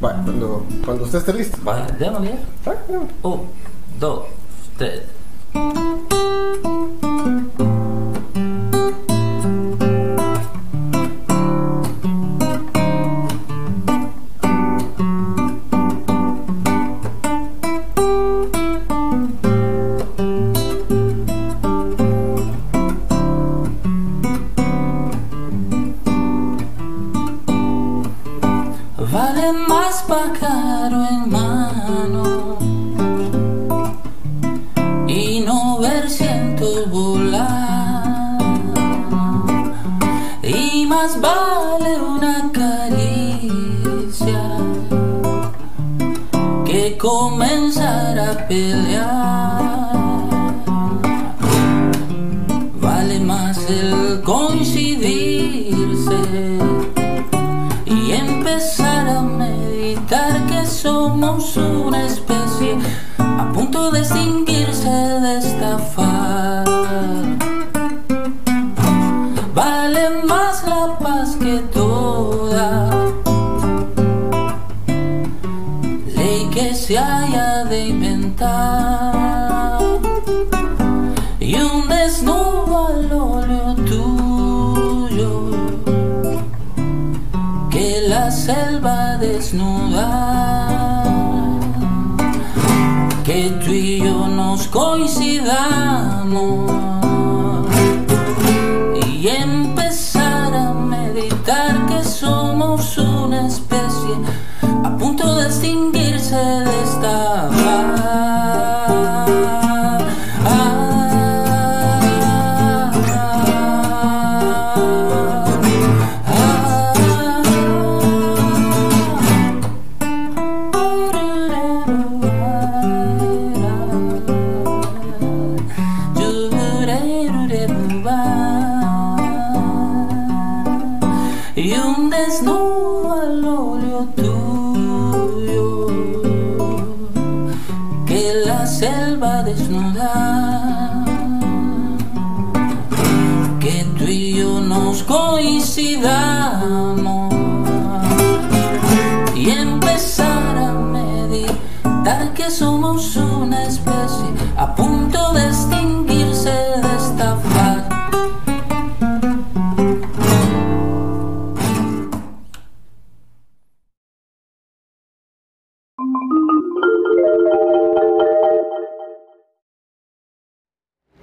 Vale, cuando, cuando usted esté listo. Vale. Vale, vale. Un, dos, tres.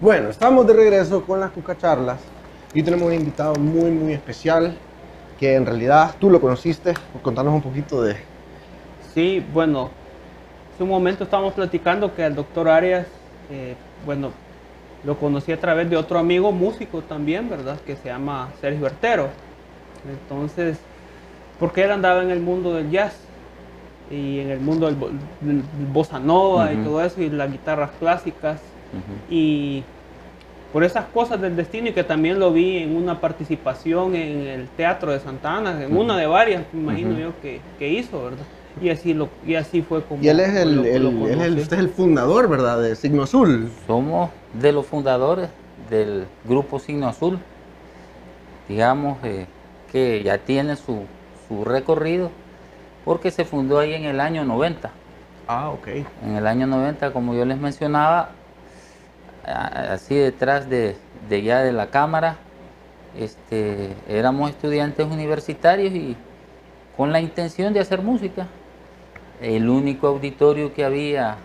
Bueno, estamos de regreso con las cucacharlas y tenemos un invitado muy, muy especial que en realidad tú lo conociste. Contanos un poquito de... Sí, bueno, hace un momento estábamos platicando que el doctor Arias, eh, bueno, lo conocí a través de otro amigo músico también, ¿verdad? Que se llama Sergio Artero. Entonces, porque él andaba en el mundo del jazz y en el mundo del, bo- del bossa nova y Ujú. todo eso y las guitarras clásicas y por esas cosas del destino y que también lo vi en una participación en el Teatro de Santa Ana, en una de varias, me imagino yo que, que hizo, ¿verdad? Y así lo y así fue como Y él es el, lo- el- lo él es el- conocí. usted es el fundador, ¿verdad? De Signo Azul. Somos de los fundadores del grupo Signo Azul. Digamos eh, que ya tiene su, su recorrido porque se fundó ahí en el año 90. Ah, ok. En el año 90, como yo les mencionaba, así detrás de, ya de la cámara, este, éramos estudiantes universitarios y con la intención de hacer música. El único auditorio que había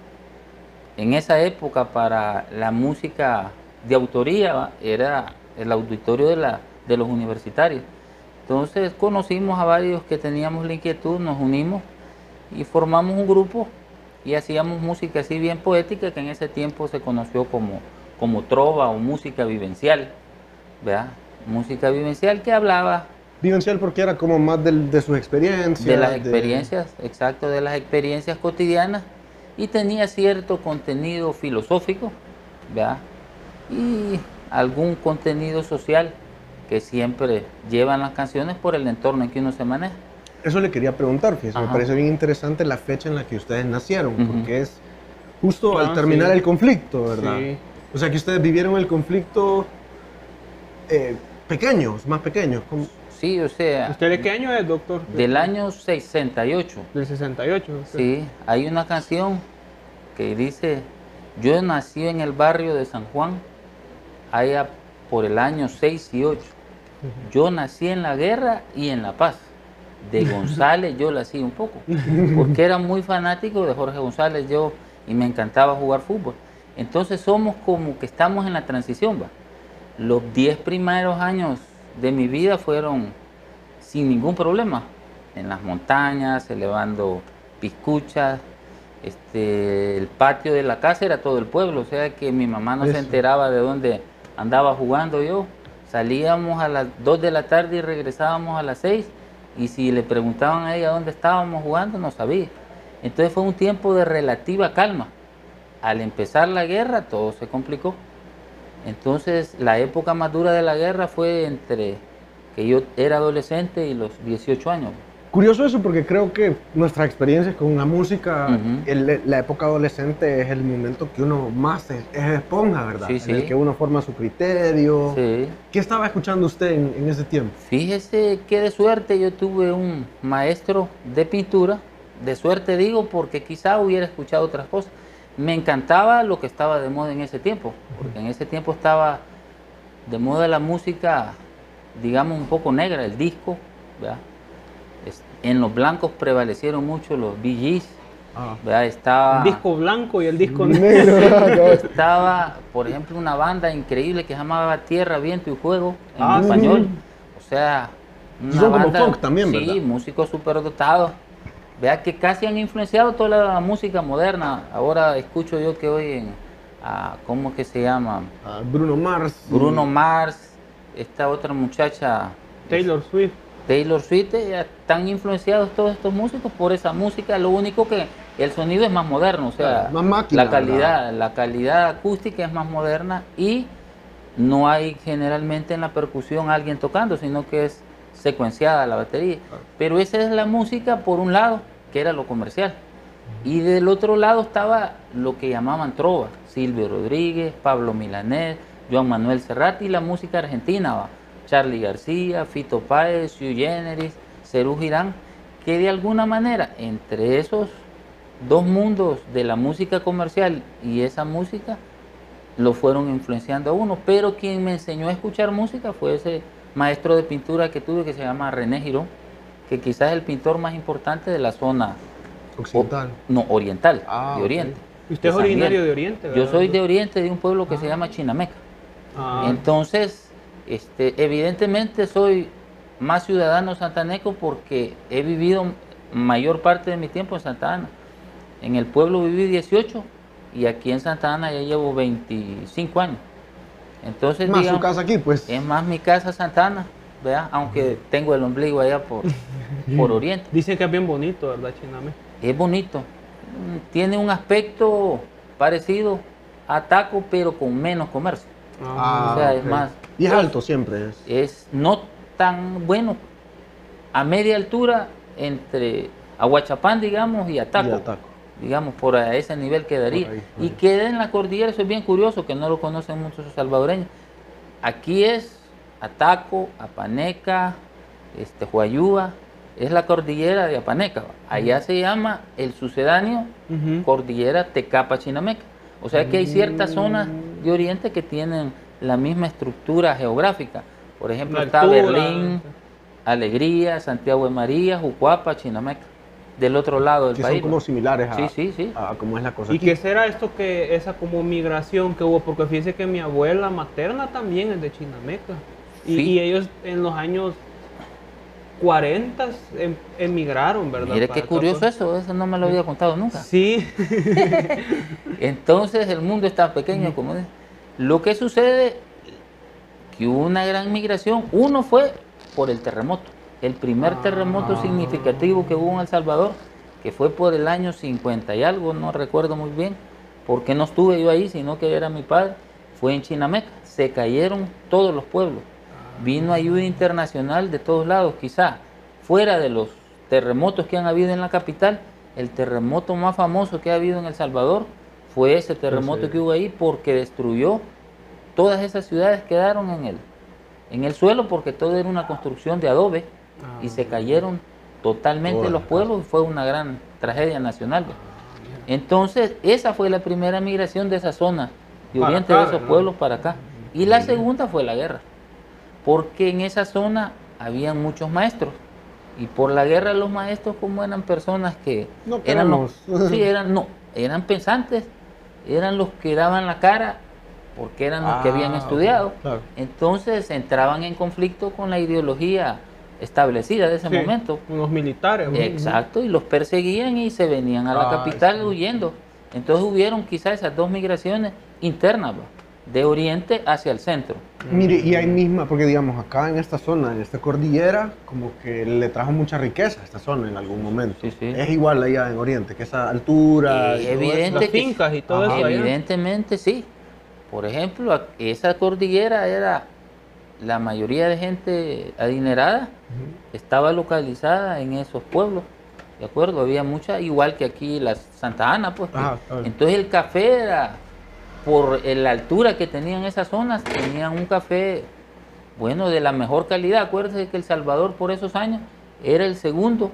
en esa época para la música de autoría era el auditorio de los universitarios. Entonces conocimos a varios que teníamos la inquietud, nos unimos y formamos un grupo y hacíamos música así bien poética que en ese tiempo se conoció como, como trova o música vivencial, ¿verdad? Música vivencial que hablaba Vivencial porque era como más del- de sus experiencias. de las experiencias, exacto, de las experiencias cotidianas y tenía cierto contenido filosófico, ¿verdad? Y algún contenido social que siempre llevan las canciones por el entorno en que uno se maneja. Eso le quería preguntar, fíjese, me parece bien interesante la fecha en la que ustedes nacieron, porque es justo al Ah, terminar sí. el conflicto, ¿verdad? Sí. O sea que ustedes vivieron el conflicto eh, pequeños, más pequeños. como- Sí, o sea, ¿Usted de qué año es, doctor? del año 68. Del 68. usted. Sí, hay una canción que dice, yo nací en el barrio de San Juan, allá por el año 6 y 8. Yo nací en la guerra y en la paz. De González yo la hacía un poco, porque era muy fanático de Jorge González yo y me encantaba jugar fútbol. Entonces somos como que estamos en la transición, va. Los 10 primeros años de mi vida fueron sin ningún problema, en las montañas, elevando piscuchas, este, el patio de la casa era todo el pueblo, o sea que mi mamá no se enteraba de dónde andaba jugando yo. Salíamos a las 2 de la tarde y regresábamos a las 6 y si le preguntaban a ella dónde estábamos jugando, no sabía. Entonces fue un tiempo de relativa calma. Al empezar la guerra todo se complicó. Entonces la época más dura de la guerra fue entre que yo era adolescente y los 18 años. Curioso eso porque creo que nuestras experiencias con la música, el- la época adolescente es el momento que uno más es, es esponja, ¿verdad? Sí, En el sí. que uno forma su criterio. Sí. ¿Qué estaba escuchando usted en, en ese tiempo? Fíjese que de suerte yo tuve un maestro de pintura, de suerte digo porque quizá hubiera escuchado otras cosas. Me encantaba lo que estaba de moda en ese tiempo, porque en ese tiempo estaba de moda la música, digamos, un poco negra, el disco, ¿verdad? En los blancos prevalecieron mucho los Gees, ¿verdad? Estaba... El disco blanco y el disco Negro. Estaba, por ejemplo, una banda increíble que se llamaba Tierra, Viento y Fuego en Ah, español. sí. O sea, una Son como banda, folk también, Sí, ¿verdad? músicos superdotados. Vea que casi han influenciado toda la música moderna. Ahora escucho yo que hoy en, ah, ¿cómo que se llama? Ah, Bruno Mars. Bruno Mars, esta otra muchacha, Taylor Swift. Taylor Swift, eh, están influenciados todos estos músicos por esa música. Lo único que el sonido es más moderno, o sea, Claro, más máquina, la calidad, la calidad acústica es más moderna y no hay generalmente en la percusión alguien tocando, sino que es secuenciada la batería. Pero esa es la música por un lado, que era lo comercial. Y del otro lado estaba lo que llamaban trova, Silvio Rodríguez, Pablo Milanés, Joan Manuel Serrat y la música argentina, va. Charlie García, Fito Páez, Sui Generis, Cerú Girán, que de alguna manera entre esos dos mundos de la música comercial y esa música lo fueron influenciando a uno, pero quien me enseñó a escuchar música fue ese maestro de pintura que tuve que se llama René Girón, que quizás es el pintor más importante de la zona Occidental. no, oriental, Ah, de ok. Oriente. Y usted es originario de Oriente, Yo ¿verdad? soy de Oriente, de un pueblo que se llama Chinameca. Ah, Entonces, este, evidentemente soy más ciudadano santaneco porque he vivido mayor parte de mi tiempo en Santa Ana. En el pueblo viví 18 y aquí en Santa Ana ya llevo 25 años. Entonces, Más su casa aquí, pues. es más mi casa Santa Ana, ¿verdad? aunque tengo el ombligo allá por, por Oriente. Dicen que es bien bonito, ¿verdad, Chiname? Es bonito. Tiene un aspecto parecido a Taco, pero con menos comercio. Ah, o sea, es más- Y es alto siempre. Es. Es no tan bueno a media altura entre Aguachapán, digamos, y Ataco. Y Ataco. Digamos, por a ese nivel quedaría. Ahí, y queda en la cordillera, eso es bien curioso, que no lo conocen muchos salvadoreños. Aquí es Ataco, Apaneca, este, Huayúa, es la cordillera de Apaneca. Allá se llama el sucedáneo cordillera Tecapa-Chinameca. O sea que hay ciertas zonas de Oriente que tienen la misma estructura geográfica. Por ejemplo, está. Berlín, Alegría, Santiago de María, Jucuapa, Chinameca, del otro lado del Que son país. como similares a, Sí, sí, sí. a cómo es la cosa ¿Y aquí. qué será esto que esa como migración que hubo? Porque fíjese que mi abuela materna también es de Chinameca. Y, Sí. y ellos en los años 40 em- emigraron, ¿verdad? Mire qué curioso pues. eso, eso no me lo había contado nunca. Sí. Entonces el mundo está pequeño, como dice. Lo que sucede que hubo una gran migración. Uno fue por el terremoto, el primer terremoto Ah. significativo que hubo en El Salvador, que fue por el año 50 y algo, no recuerdo muy bien, porque no estuve yo ahí, sino que era mi padre. Fue en Chinameca, se cayeron todos los pueblos. Vino ayuda internacional de todos lados, quizá fuera de los terremotos que han habido en la capital, el terremoto más famoso que ha habido en El Salvador fue ese terremoto que hubo ahí porque destruyó todas esas ciudades quedaron en el en el suelo porque todo era una construcción de adobe y se cayeron totalmente los las pueblos y fue una gran tragedia nacional. pues. Entonces, esa fue la primera migración de esa zona de oriente acá, de esos ¿no? pueblos para acá. Y la segunda fue la guerra, porque en esa zona habían muchos maestros. Y por la guerra los maestros como eran personas que No eran sí, eran no, eran pensantes, eran los que daban la cara porque eran los que habían Ah, estudiado. claro. Entonces entraban en conflicto con la ideología establecida de ese Sí, momento. Unos militares. Exacto, y los perseguían y se venían a la Ah, capital sí. huyendo. Entonces hubieron quizás esas dos migraciones internas, va, de oriente hacia el centro. Mire, y ahí misma, porque digamos, acá en esta zona, en esta cordillera, como que le trajo mucha riqueza a esta zona en algún momento. Sí, sí. Es igual allá en Oriente, que esa altura. Eh, y evidente Las fincas y todo Ajá. eso allá. Evidentemente sí. Por ejemplo, esa cordillera era la mayoría de gente adinerada estaba localizada en esos pueblos. ¿De acuerdo? Había mucha, igual que aquí la Santa Ana, pues. Ajá, claro. Entonces el café era, por la altura que tenían esas zonas, tenían un café, bueno, de la mejor calidad. Acuérdense que El Salvador por esos años era el segundo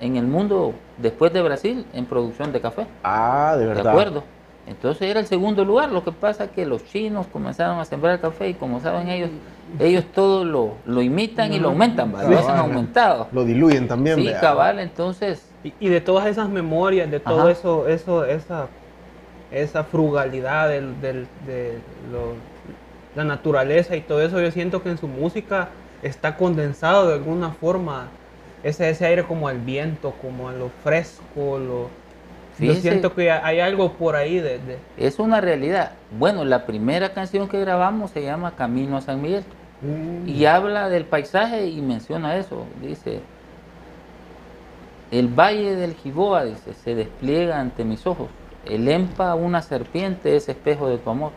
en el mundo, después de Brasil, en producción de café. Ah, de ¿De verdad. acuerdo? Entonces era el segundo lugar. Lo que pasa es que los chinos comenzaron a sembrar café y como saben ellos, ellos todo lo, lo imitan y lo aumentan, ¿va? lo Sí. hacen aumentado. Lo diluyen también. Sí, vea. cabal, entonces, Y, y de todas esas memorias, de todo Ajá. eso, eso, esa, esa frugalidad del, del- de lo- la naturaleza y todo eso, yo siento que en su música está condensado de alguna forma ese, ese aire como el viento, como lo fresco, lo, yo Fíjese. siento que hay algo por ahí de, de- es una realidad. Bueno, la primera canción que grabamos se llama Camino a San Miguel. Mm. y habla del paisaje y menciona eso. Dice, el valle del Giboa, dice, se despliega ante mis ojos. El empa, una serpiente, es espejo de tu amor.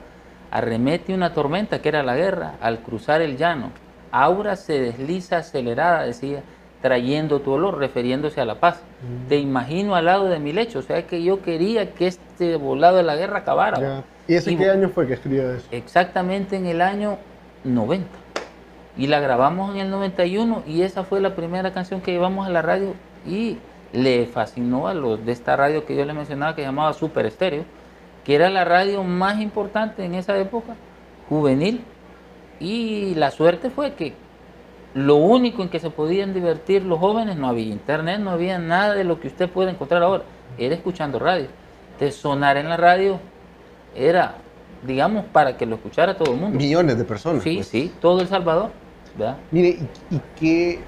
Arremete una tormenta, que era la guerra, al cruzar el llano. Aura se desliza acelerada, decía, trayendo tu olor, refiriéndose a la paz. Te imagino al lado de mi lecho, o sea que yo quería que este volado de la guerra acabara. Ya. ¿Y ese Y- qué año fue que escribió eso? exactamente en el año 90. Y la grabamos en el 91 y esa fue la primera canción que llevamos a la radio y le fascinó a los de esta radio que yo les mencionaba que llamaba Super Estéreo, que era la radio más importante en esa época, juvenil. Y la suerte fue que lo único en que se podían divertir los jóvenes, no había internet, no había nada de lo que usted puede encontrar ahora, era escuchando radio. De sonar en la radio era, digamos, para que lo escuchara todo el mundo. Millones de personas. Sí, pues. sí, todo El Salvador, ¿verdad? Mire, ¿y, y qué?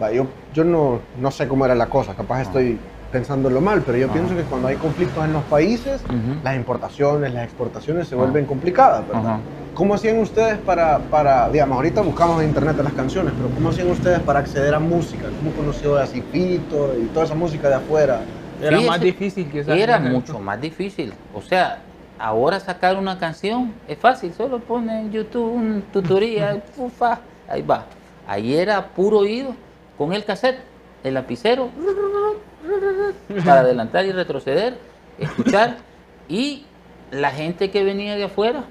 Va, yo yo no, no sé cómo era la cosa, capaz estoy pensándolo mal, pero yo Ajá. pienso que cuando hay conflictos en los países, Ujú. las importaciones, las exportaciones se Ajá. vuelven complicadas, ¿verdad? Ajá. ¿Cómo hacían ustedes para, para, digamos, ahorita buscamos en internet las canciones, pero ¿cómo hacían ustedes para acceder a música? ¿Cómo conoció a Cifito y toda esa música de afuera? Era Fíjese, más difícil quizás. Era mucho más difícil. O sea, ahora sacar una canción es fácil, solo pone en YouTube un tutorial, ufa, ahí va. Ahí era puro oído, con el cassette, el lapicero, para adelantar y retroceder, escuchar. Y la gente que venía de afuera,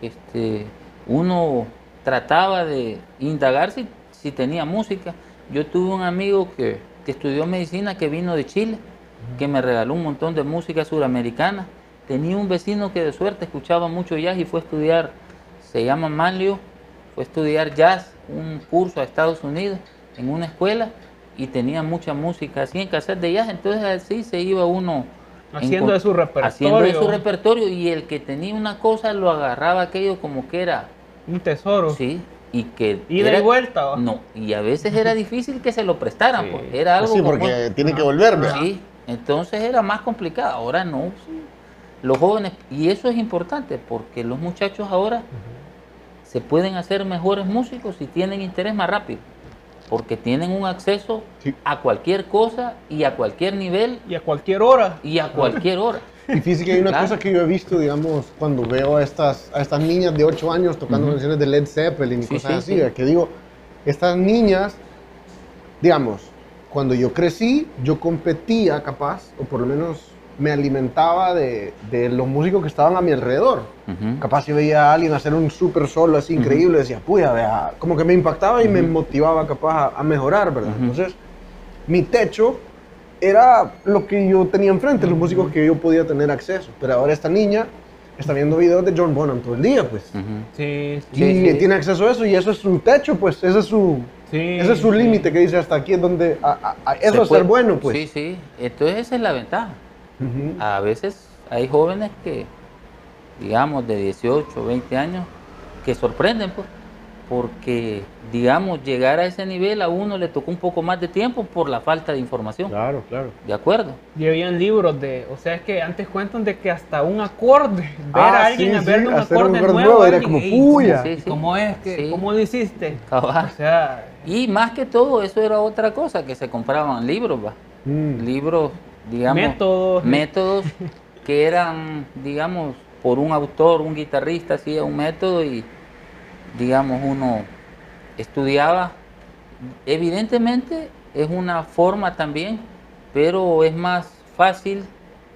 este, uno trataba de indagar si, si tenía música. Yo tuve un amigo que, que estudió medicina que vino de Chile, que me regaló un montón de música suramericana. Tenía un vecino que de suerte escuchaba mucho jazz y fue a estudiar, se llama Manlio, fue a estudiar jazz, un curso a Estados Unidos en una escuela y tenía mucha música así en cassette de jazz, entonces así se iba uno Haciendo de su repertorio. haciendo de su repertorio y el que tenía una cosa lo agarraba aquello como que era, Un tesoro. sí, y que y vuelta. no, y a veces era difícil que se lo prestaran, Sí. pues, era algo Pues sí, como- porque tiene que volver, ¿verdad? Sí, entonces era más complicado. Ahora no. sí. Los jóvenes, y eso es importante porque los muchachos ahora se pueden hacer mejores músicos si tienen interés más rápido. Porque tienen un acceso Sí. a cualquier cosa y a cualquier nivel Y a cualquier hora. y a cualquier hora. Y fíjate que hay una Claro. cosa que yo he visto, digamos, cuando veo a estas, a estas niñas de 8 años tocando canciones de Led Zeppelin y Sí, cosas sí, así, que digo, estas niñas, digamos, cuando yo crecí, yo competía capaz, o por lo menos me alimentaba de, de los músicos que estaban a mi alrededor. Capaz si veía a alguien hacer un súper solo así increíble, decía, puya, vea, como que me impactaba y me motivaba capaz a, a mejorar, ¿verdad? Entonces, mi techo era lo que yo tenía enfrente, los músicos que yo podía tener acceso. Pero ahora esta niña está viendo videos de John Bonham todo el día, pues. Sí, Y sí. sí. tiene acceso a eso y eso es su techo, pues, ese es su, Sí, ese es su sí. límite que dice hasta aquí es donde, a- a- a- eso es ser bueno, pues. Sí, sí. Entonces esa es la ventaja. A veces hay jóvenes que, digamos, de 18, 20 años, que sorprenden, pues, porque, digamos, llegar a ese nivel a uno le tocó un poco más de tiempo por la falta de información. Claro, claro. ¿De acuerdo? Y habían libros de, o sea, es que antes cuentan de que hasta un acorde, ver Ah, a alguien, sí, ver sí, un hacer un acorde nuevo, nuevo, era alguien, como, "Ey, puya". Sí, ¿y sí. ¿Cómo es que, Sí. cómo lo hiciste? Cabal. O sea, Y más que todo, eso era otra cosa, que se compraban libros, va. Mm. Libros, digamos, Métodos. métodos que eran, digamos, por un autor, un guitarrista, hacía un método y, digamos, uno estudiaba. Evidentemente es una forma también, pero es más fácil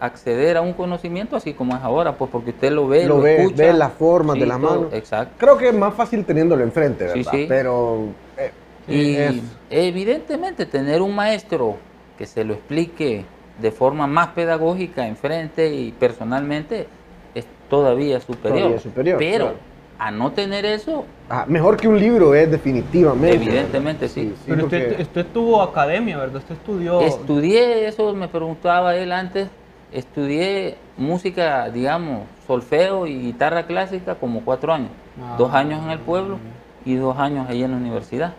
acceder a un conocimiento así como es ahora, pues porque usted lo ve, Lo lo, ve, escucha. ve las formas de Sí, la todo, mano. Exacto. Creo que es más fácil teniéndolo enfrente, Sí, ¿verdad? sí. Pero eh, Y es- evidentemente tener un maestro que se lo explique de forma más pedagógica enfrente y personalmente es todavía superior. Todavía superior, Pero claro. a no tener eso, ah, mejor que un libro es definitivamente. evidentemente sí. pero porque- usted, usted tuvo academia, ¿verdad? Usted estudió. Estudié eso, me preguntaba él antes, estudié música, digamos, solfeo y guitarra clásica como cuatro años. Ah. Dos años en el pueblo y dos años ahí en la universidad.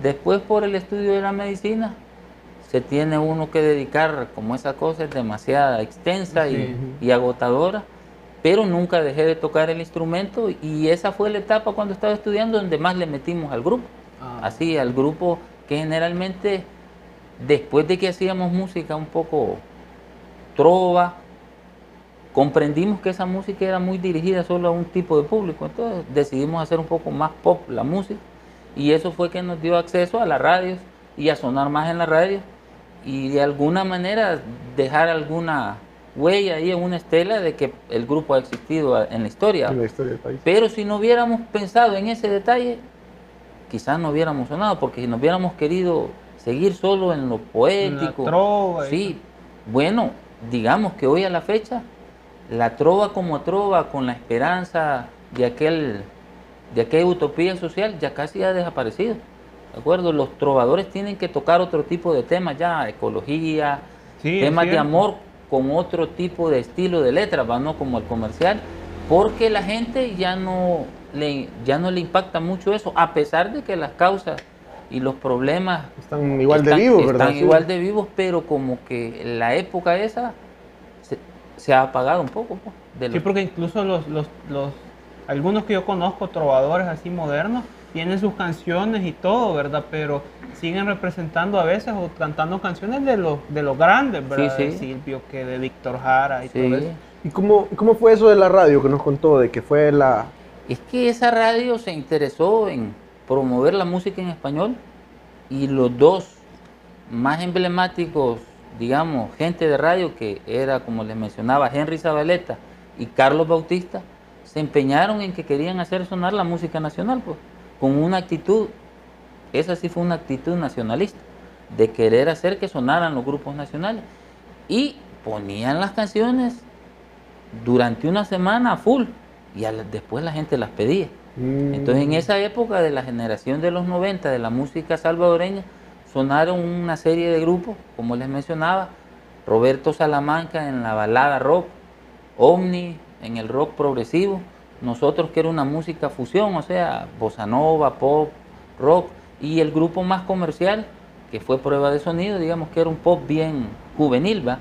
Después por el estudio de la medicina se tiene uno que dedicar, como esa cosa es demasiada extensa y, agotadora, pero nunca dejé de tocar el instrumento y esa fue la etapa cuando estaba estudiando donde más le metimos al grupo. Ah. Así, al grupo que generalmente después de que hacíamos música un poco trova, comprendimos que esa música era muy dirigida solo a un tipo de público, entonces decidimos hacer un poco más pop la música y eso fue que nos dio acceso a las radios y a sonar más en la radio y de alguna manera dejar alguna huella ahí en una estela de que el grupo ha existido en la historia. en la historia del país. Pero si no hubiéramos pensado en ese detalle, quizás no hubiéramos sonado, porque si no hubiéramos querido seguir solo en lo poético. trova y sí, bueno, digamos que hoy a la fecha, la trova como trova, con la esperanza de aquel de aquella utopía social, ya casi ha desaparecido. ¿De acuerdo? Los trovadores tienen que tocar otro tipo de temas ya, ecología, Sí, temas de amor con otro tipo de estilo de letra, ¿va? no como el comercial, porque la gente ya no le ya no le impacta mucho eso, a pesar de que las causas y los problemas Están igual de vivos, ¿verdad? Están igual de vivos, pero como que la época esa se, se ha apagado un poco. pues, de Sí, los- porque incluso los, los, los, algunos que yo conozco, trovadores así modernos, tienen sus canciones y todo, ¿verdad? Pero siguen representando a veces o cantando canciones de los, de los grandes, ¿verdad? Sí, De sí. Silvio, que de Víctor Jara y Sí. todo eso. ¿Y cómo, cómo fue eso de la radio que nos contó? De que fue la... Es que esa radio se interesó en promover la música en español y los dos más emblemáticos, digamos, gente de radio, que era, como les mencionaba, Henry Zabaleta y Carlos Bautista, se empeñaron en que querían hacer sonar la música nacional, pues, con una actitud, esa sí fue una actitud nacionalista, de querer hacer que sonaran los grupos nacionales. Y ponían las canciones durante una semana a full y la- después la gente las pedía. Mm, Entonces en esa época de la generación de los 90 de la música salvadoreña sonaron una serie de grupos, como les mencionaba, Roberto Salamanca en la balada rock, Omni en el rock progresivo, nosotros que era una música fusión, o sea, bossa nova, pop, rock, y el grupo más comercial, que fue prueba de sonido, digamos que era un pop bien juvenil, ¿va?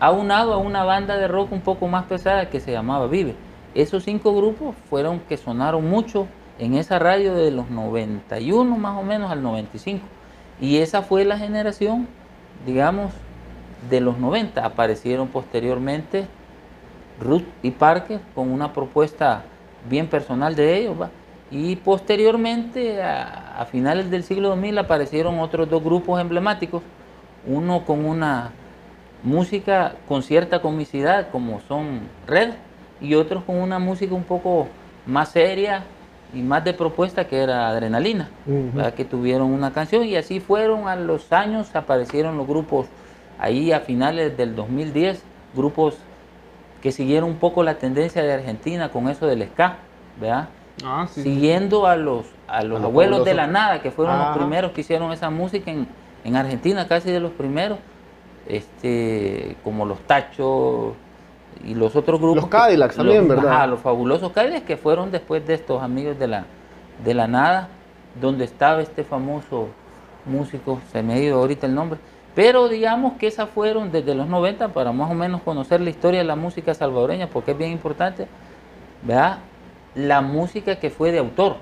aunado a una banda de rock un poco más pesada que se llamaba Vive. Esos cinco grupos fueron que sonaron mucho en esa radio de los 91 más o menos al 95. Y esa fue la generación, digamos, de los 90. Aparecieron posteriormente Ruth y Parker con una propuesta bien personal de ellos. ¿va? Y posteriormente, a, a finales del siglo 2000, aparecieron otros dos grupos emblemáticos. Uno con una música con cierta comicidad, como son Red, y otros con una música un poco más seria y más de propuesta, que era Adrenalina. ¿verdad? que tuvieron una canción, y así fueron a los años, aparecieron los grupos ahí a finales del 2010, grupos que siguieron un poco la tendencia de Argentina con eso del ska, ¿verdad? Ah, sí. siguiendo a los, a los A los abuelos de la nada, que fueron Ajá. los primeros que hicieron esa música en, en Argentina, casi de los primeros, este, como los Tachos y los otros grupos. Los Cadillacs que- también, los- ¿verdad? ajá, los fabulosos Cadillacs que fueron después de estos amigos de la, de la nada, donde estaba este famoso músico, se me ha ido ahorita el nombre, pero digamos que esas fueron desde los 90 para más o menos conocer la historia de la música salvadoreña, porque es bien importante, ¿verdad? La música que fue de autor.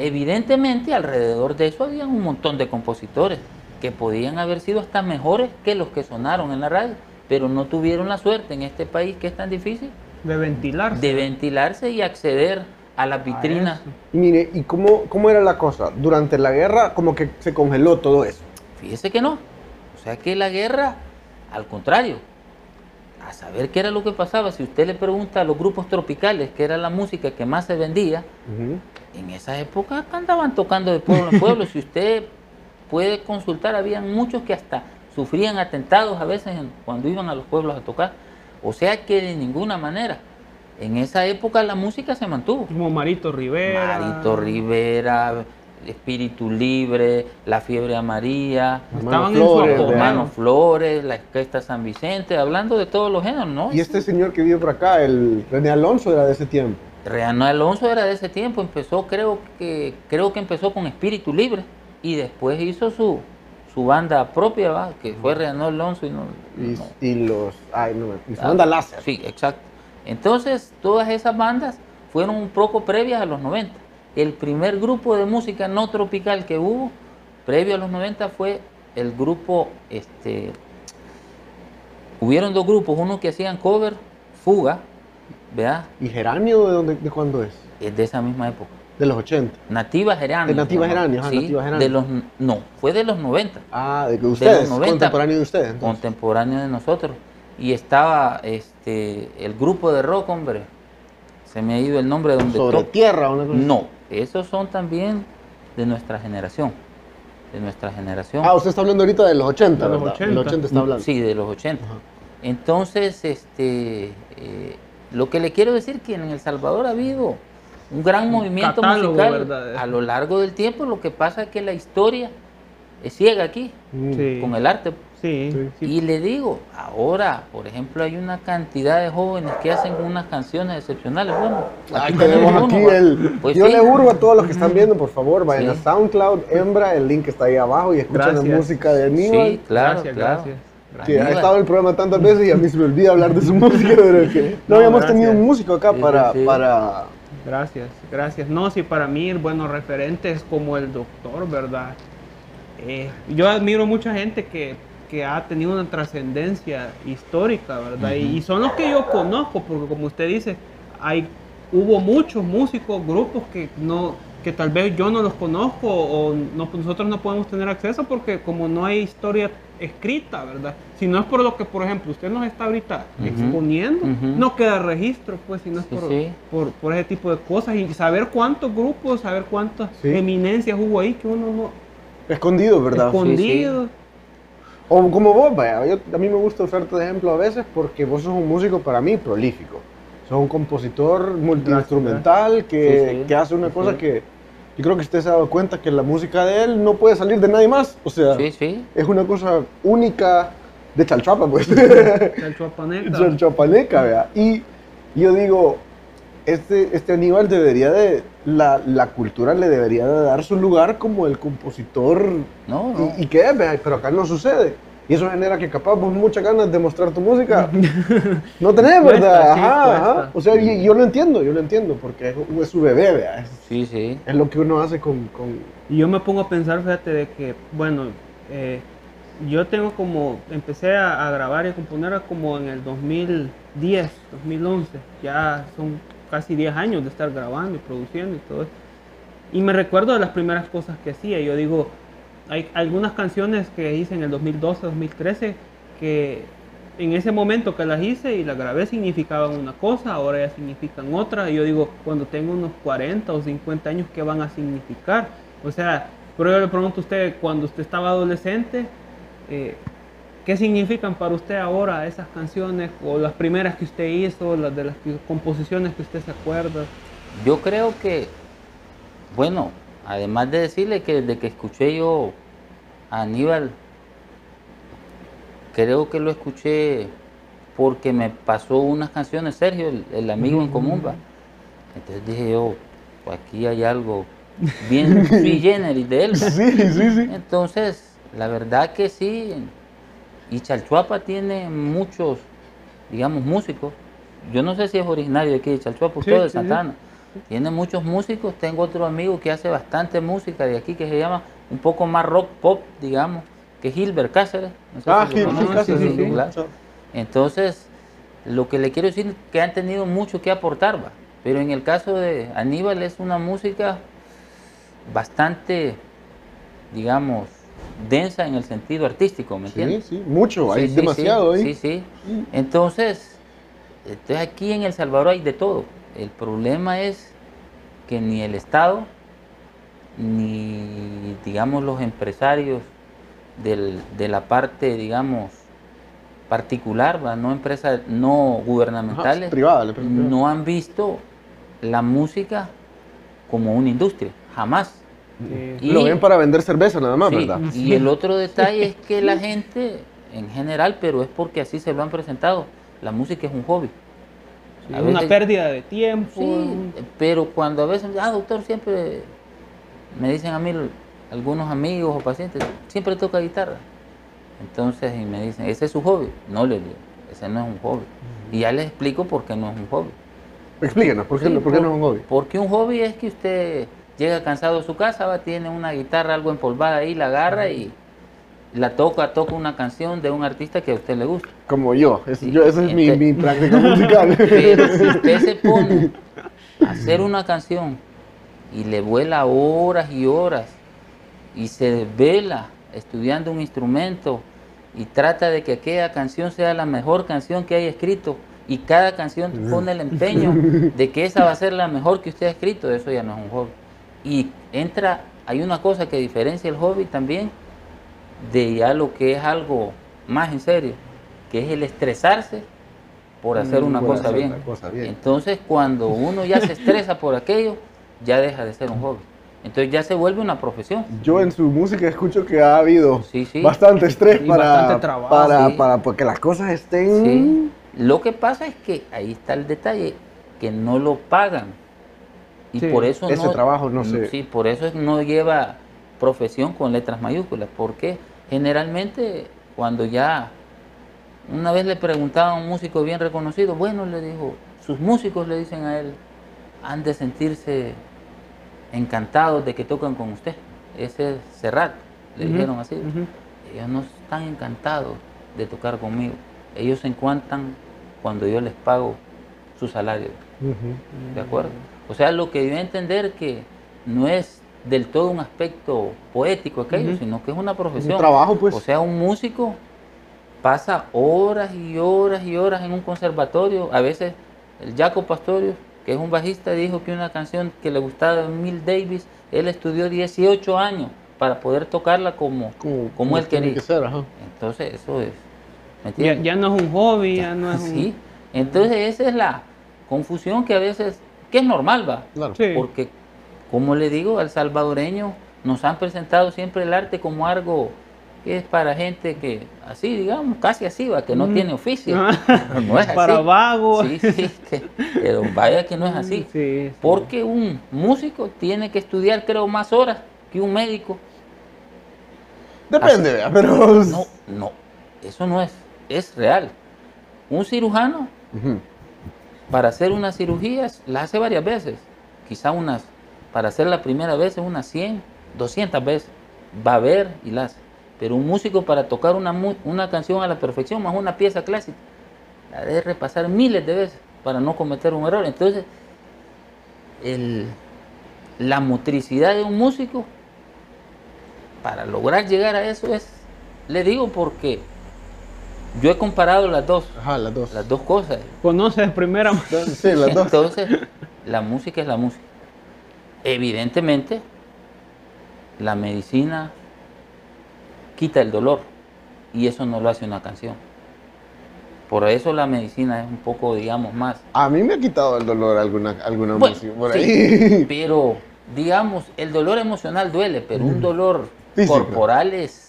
Evidentemente alrededor de eso había un montón de compositores que podían haber sido hasta mejores que los que sonaron en la radio, pero no tuvieron la suerte en este país que es tan difícil De ventilarse. de ventilarse y acceder a las vitrinas. eso. Mire, ¿y cómo, cómo era la cosa? Durante la guerra, como que se congeló todo eso. Fíjese que no. O sea que la guerra, al contrario, a saber qué era lo que pasaba, si usted le pregunta a los grupos tropicales, que era la música que más se vendía, en esa época andaban tocando de pueblo en pueblo. si usted puede consultar, habían muchos que hasta sufrían atentados a veces cuando iban a los pueblos a tocar. O sea que de ninguna manera, en esa época la música se mantuvo. Como Marito Rivera. Marito Rivera, Espíritu Libre, La Fiebre Amarilla, Estaban en Hermano su Flores. Hermano Flores, La Orquesta San Vicente, hablando de todos los géneros, ¿no? Y este señor que vive por acá, el René Alonso, era de ese tiempo. Reano Alonso era de ese tiempo, empezó, creo que, creo que empezó con Espíritu Libre y después hizo su, su banda propia, ¿va? que fue Reano Alonso y no. Y, no- y los. Ay, no, y su Ah, banda láser. Sí, exacto. Entonces, todas esas bandas fueron un poco previas a los 90. El primer grupo de música no tropical que hubo, previo a los 90, fue el grupo, este, hubieron dos grupos, uno que hacían cover, Fuga, ¿verdad? ¿Y Geranio de, dónde, de cuándo es? Es de esa misma época. De los 80. Nativa Geranio. De Nativa ¿no? Geranio, ajá, Sí, Nativa Geranio. de los, no, fue de los 90. Ah, de que ustedes, 90. contemporáneo de ustedes. entonces. contemporáneo de nosotros. Y estaba este el grupo de rock, hombre. Se me ha ido el nombre donde Sobre tierra, una cosa. No, esos son también de nuestra generación. De nuestra generación. Ah, usted está hablando ahorita de los 80, De los ¿verdad? 80. De los 80 está hablando. Sí, de los 80. Ajá. Entonces, este eh, lo que le quiero decir que en El Salvador ha habido un gran movimiento catálogo, musical ¿verdad? a lo largo del tiempo. Lo que pasa es que la historia es ciega aquí. Sí. con el arte. Sí, Sí. sí. Y le digo, ahora, por ejemplo, hay una cantidad de jóvenes que hacen unas canciones excepcionales. Bueno, Aquí aquí tenemos uno, aquí ¿va? el. Pues yo sí. le urgo a todos los que están viendo, por favor, vayan Sí. a SoundCloud, Hembra, el link está ahí abajo y escuchen la música de Aníbal. Sí, claro, gracias, claro. gracias. Que ha estado en el programa tantas veces y a mí se me olvida hablar de su música, pero que no, No, habíamos gracias. tenido un músico acá para, sí, sí. para Gracias, gracias. No, sí, para mí, bueno, referentes como el doctor, ¿verdad? Eh, yo admiro mucha gente que, que ha tenido una trascendencia histórica, ¿verdad? Y- y, son los que yo conozco, porque como usted dice, hay, hubo muchos músicos, grupos que no que tal vez yo no los conozco o no, nosotros no podemos tener acceso porque como no hay historia escrita, ¿verdad? Si no es por lo que, por ejemplo, usted nos está ahorita exponiendo, no queda registro, pues, si no es Sí, por, sí. por, por ese tipo de cosas y saber cuántos grupos, saber cuántas Sí. eminencias hubo ahí que uno no escondido, ¿verdad? escondido. O como vos, vaya, yo- a mí me gusta usarte de ejemplo a veces porque vos sos un músico para mí prolífico. Sos un compositor multiinstrumental que, Sí, sí. que hace una cosa Sí. que yo creo que usted se ha dado cuenta que la música de él no puede salir de nadie más. O sea, Sí, sí. es una cosa única de Chalchapa, pues. El Chuapaneca. Chalchapaneca, vea. Y yo digo, este, este Aníbal debería de, la, la cultura le debería de dar su lugar como el compositor No, no. y, y que pero acá no sucede. Y eso genera que capaz vos muchas ganas de mostrar tu música. No tenés, Cuesta, ¿verdad? sí, ajá. O sea, y, yo lo entiendo, yo lo entiendo, porque es, es su bebé, vea. Es, Sí, sí. es lo que uno hace con... con- Y yo me pongo a pensar, fíjate, de que, bueno, eh, yo tengo como, empecé a, a grabar y a componer como en el 2010, 2011, ya son casi 10 años de estar grabando y produciendo y todo eso. Y me recuerdo de las primeras cosas que hacía, yo digo, hay algunas canciones que hice en el 2012, 2013, que en ese momento que las hice y las grabé significaban una cosa, ahora ya significan otra. Y yo digo, cuando tengo unos 40 o 50 años, ¿qué van a significar? O sea, pero yo le pregunto a usted, cuando usted estaba adolescente, eh, ¿qué significan para usted ahora esas canciones o las primeras que usted hizo, las de las composiciones que usted se acuerda? Yo creo que, bueno, además de decirle que desde que escuché yo a Aníbal, creo que lo escuché porque me pasó unas canciones, Sergio, el, el amigo en común, va. Entonces dije yo, pues aquí hay algo bien sui generis de él. va. Sí, sí, sí. Entonces, la verdad que sí, y Chalchuapa tiene muchos, digamos, músicos. Yo no sé si es originario de aquí de Chalchuapa, Sí, usted de sí, sí. Santana. Tiene muchos músicos. Tengo otro amigo que hace bastante música de aquí que se llama un poco más rock pop, digamos, que Gilbert Cáceres. No sé Ah, si lo Gil, conoce, Gil Cáceres. Entonces, lo que le quiero decir es que han tenido mucho que aportar, va. Pero en el caso de Aníbal es una música bastante, digamos, densa en el sentido artístico, ¿me Sí, entiendes? sí, mucho, hay Sí, sí, demasiado sí, ahí. Sí, sí. Entonces, entonces, aquí en El Salvador hay de todo. El problema es que ni el Estado, ni, digamos, los empresarios del- de la parte, digamos, particular, no empresas no Ajá, gubernamentales, privada. no han visto la música como una industria, jamás. Sí. Y- Lo ven para vender cerveza nada más, Sí, ¿verdad? Y el otro detalle es que la gente, en general, pero es porque así se lo han presentado, la música es un hobby. Sí, A una veces- pérdida de tiempo. Sí, un- pero cuando a veces, ah, doctor, siempre me dicen a mí algunos amigos o pacientes, siempre toca guitarra. Entonces, y me dicen, ese es su hobby. No le digo, ese no es un hobby. Y ya les explico por qué no es un hobby. Explíquenos, ¿por qué, Sí, por qué no es un hobby? Porque un hobby es que usted llega cansado de su casa, va, tiene una guitarra algo empolvada ahí, la agarra y la toca, toca una canción de un artista que a usted le gusta. Como yo, es- Sí, yo esa es mi, mi práctica musical. Pero si usted se pone a hacer una canción y le vuela horas y horas y se desvela estudiando un instrumento y trata de que aquella canción sea la mejor canción que haya escrito y cada canción pone el empeño de que esa va a ser la mejor que usted ha escrito, eso ya no es un hobby. Y entra, hay una cosa que diferencia el hobby también de ya lo que es algo más en serio, que es el estresarse por hacer Mm, una por cosa hacer bien. una cosa bien. Entonces, cuando uno ya se estresa por aquello, ya deja de ser un hobby. Entonces ya se vuelve una profesión. Yo en su música escucho que ha habido Sí, sí. bastante estrés Y para, bastante trabajo, para, sí. para que las cosas estén... Sí. Lo que pasa es que ahí está el detalle, que no lo pagan. Y Sí, por eso ese no, trabajo no se- Sí, por eso no lleva profesión con letras mayúsculas. Porque generalmente cuando ya una vez le preguntaba a un músico bien reconocido, bueno, le dijo, sus músicos le dicen a él, han de sentirse encantados de que tocan con usted. Ese es Serrat, le dijeron así. Ellos no están encantados de tocar conmigo. Ellos se encuentran cuando yo les pago su salario. ¿De acuerdo? O sea, lo que dio a entender que no es del todo un aspecto poético aquello, sino que es una profesión. trabajo, pues. O sea, un músico pasa horas y horas y horas en un conservatorio. A veces el Jaco Pastorio, que es un bajista, dijo que una canción que le gustaba de Mill Davis, él estudió 18 años para poder tocarla como, como, él tiene quería. que ser, ajá. Entonces, eso es. ¿me Ya, ya no es un hobby, ya no es un... Sí. Entonces, esa es la confusión que a veces, que es normal, va. Claro. Sí. Porque, como le digo, al salvadoreño nos han presentado siempre el arte como algo que es para gente que, así, digamos, casi así, va, que no Mm. tiene oficio. Ah. No es así. Para vagos. Sí, sí, que- pero vaya que no es así. Sí, sí. Porque un músico tiene que estudiar, creo, más horas que un médico. Depende, vea, pero... No, no, eso no es, es real. Un cirujano. Para hacer una cirugía la hace varias veces, quizá unas, para hacer la primera vez unas 100, 200 veces, va a ver y la hace. Pero un músico para tocar una, una canción a la perfección, más una pieza clásica, la debe repasar miles de veces para no cometer un error. Entonces, la motricidad de un músico para lograr llegar a eso es, le digo porque Yo he comparado las dos, Ajá, las dos. las dos cosas. Conoce de primera mano. Sí, las dos. Entonces, la música es la música. Evidentemente, la medicina quita el dolor y eso no lo hace una canción. Por eso la medicina es un poco, digamos, más. A mí me ha quitado el dolor alguna, alguna Bueno, música por sí, ahí. pero, digamos, el dolor emocional duele, pero un dolor Físico. corporal es.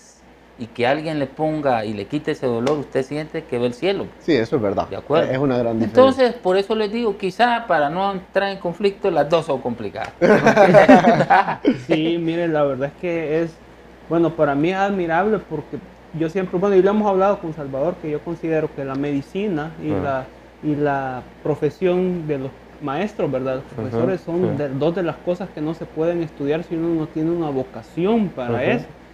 Y que alguien le ponga y le quite ese dolor, usted siente que ve el cielo. Sí, eso es verdad. De acuerdo. Es una gran diferencia. Entonces, por eso les digo, quizá para no entrar en conflicto, las dos son complicadas. Sí, mire, la verdad es que es, bueno, para mí es admirable porque yo siempre, bueno, y lo hemos hablado con Salvador, que yo considero que la medicina y, Ah. la, y la profesión de los maestros, ¿verdad? Los profesores son sí. de- dos de las cosas que no se pueden estudiar si uno no tiene una vocación para Ujú,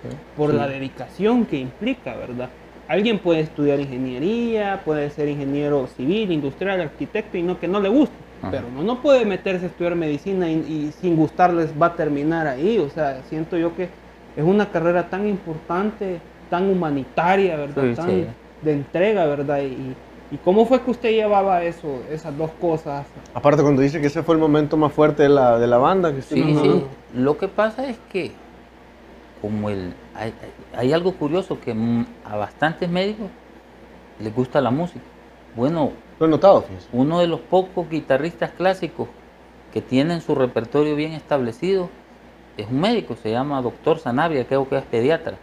eso, sí. por la dedicación que implica, ¿verdad? Alguien puede estudiar ingeniería, puede ser ingeniero civil, industrial, arquitecto y no que no le guste, Ajá. pero uno no puede meterse a estudiar medicina y, y sin gustarles va a terminar ahí. O sea, siento yo que es una carrera tan importante, tan humanitaria, ¿verdad? Sí, tan sí. de entrega, ¿verdad? Y, y cómo fue que usted llevaba eso, esas dos cosas? Aparte, cuando dice que ese fue el momento más fuerte de la, de la banda, que Sí, sí. Lo que pasa es que, como el, hay, hay algo curioso que mm, a bastantes médicos les gusta la música. Bueno, Lo he notado, uno de los pocos guitarristas clásicos que tienen su repertorio bien establecido es un médico, se llama Doctor Sanabria, creo que es pediatra.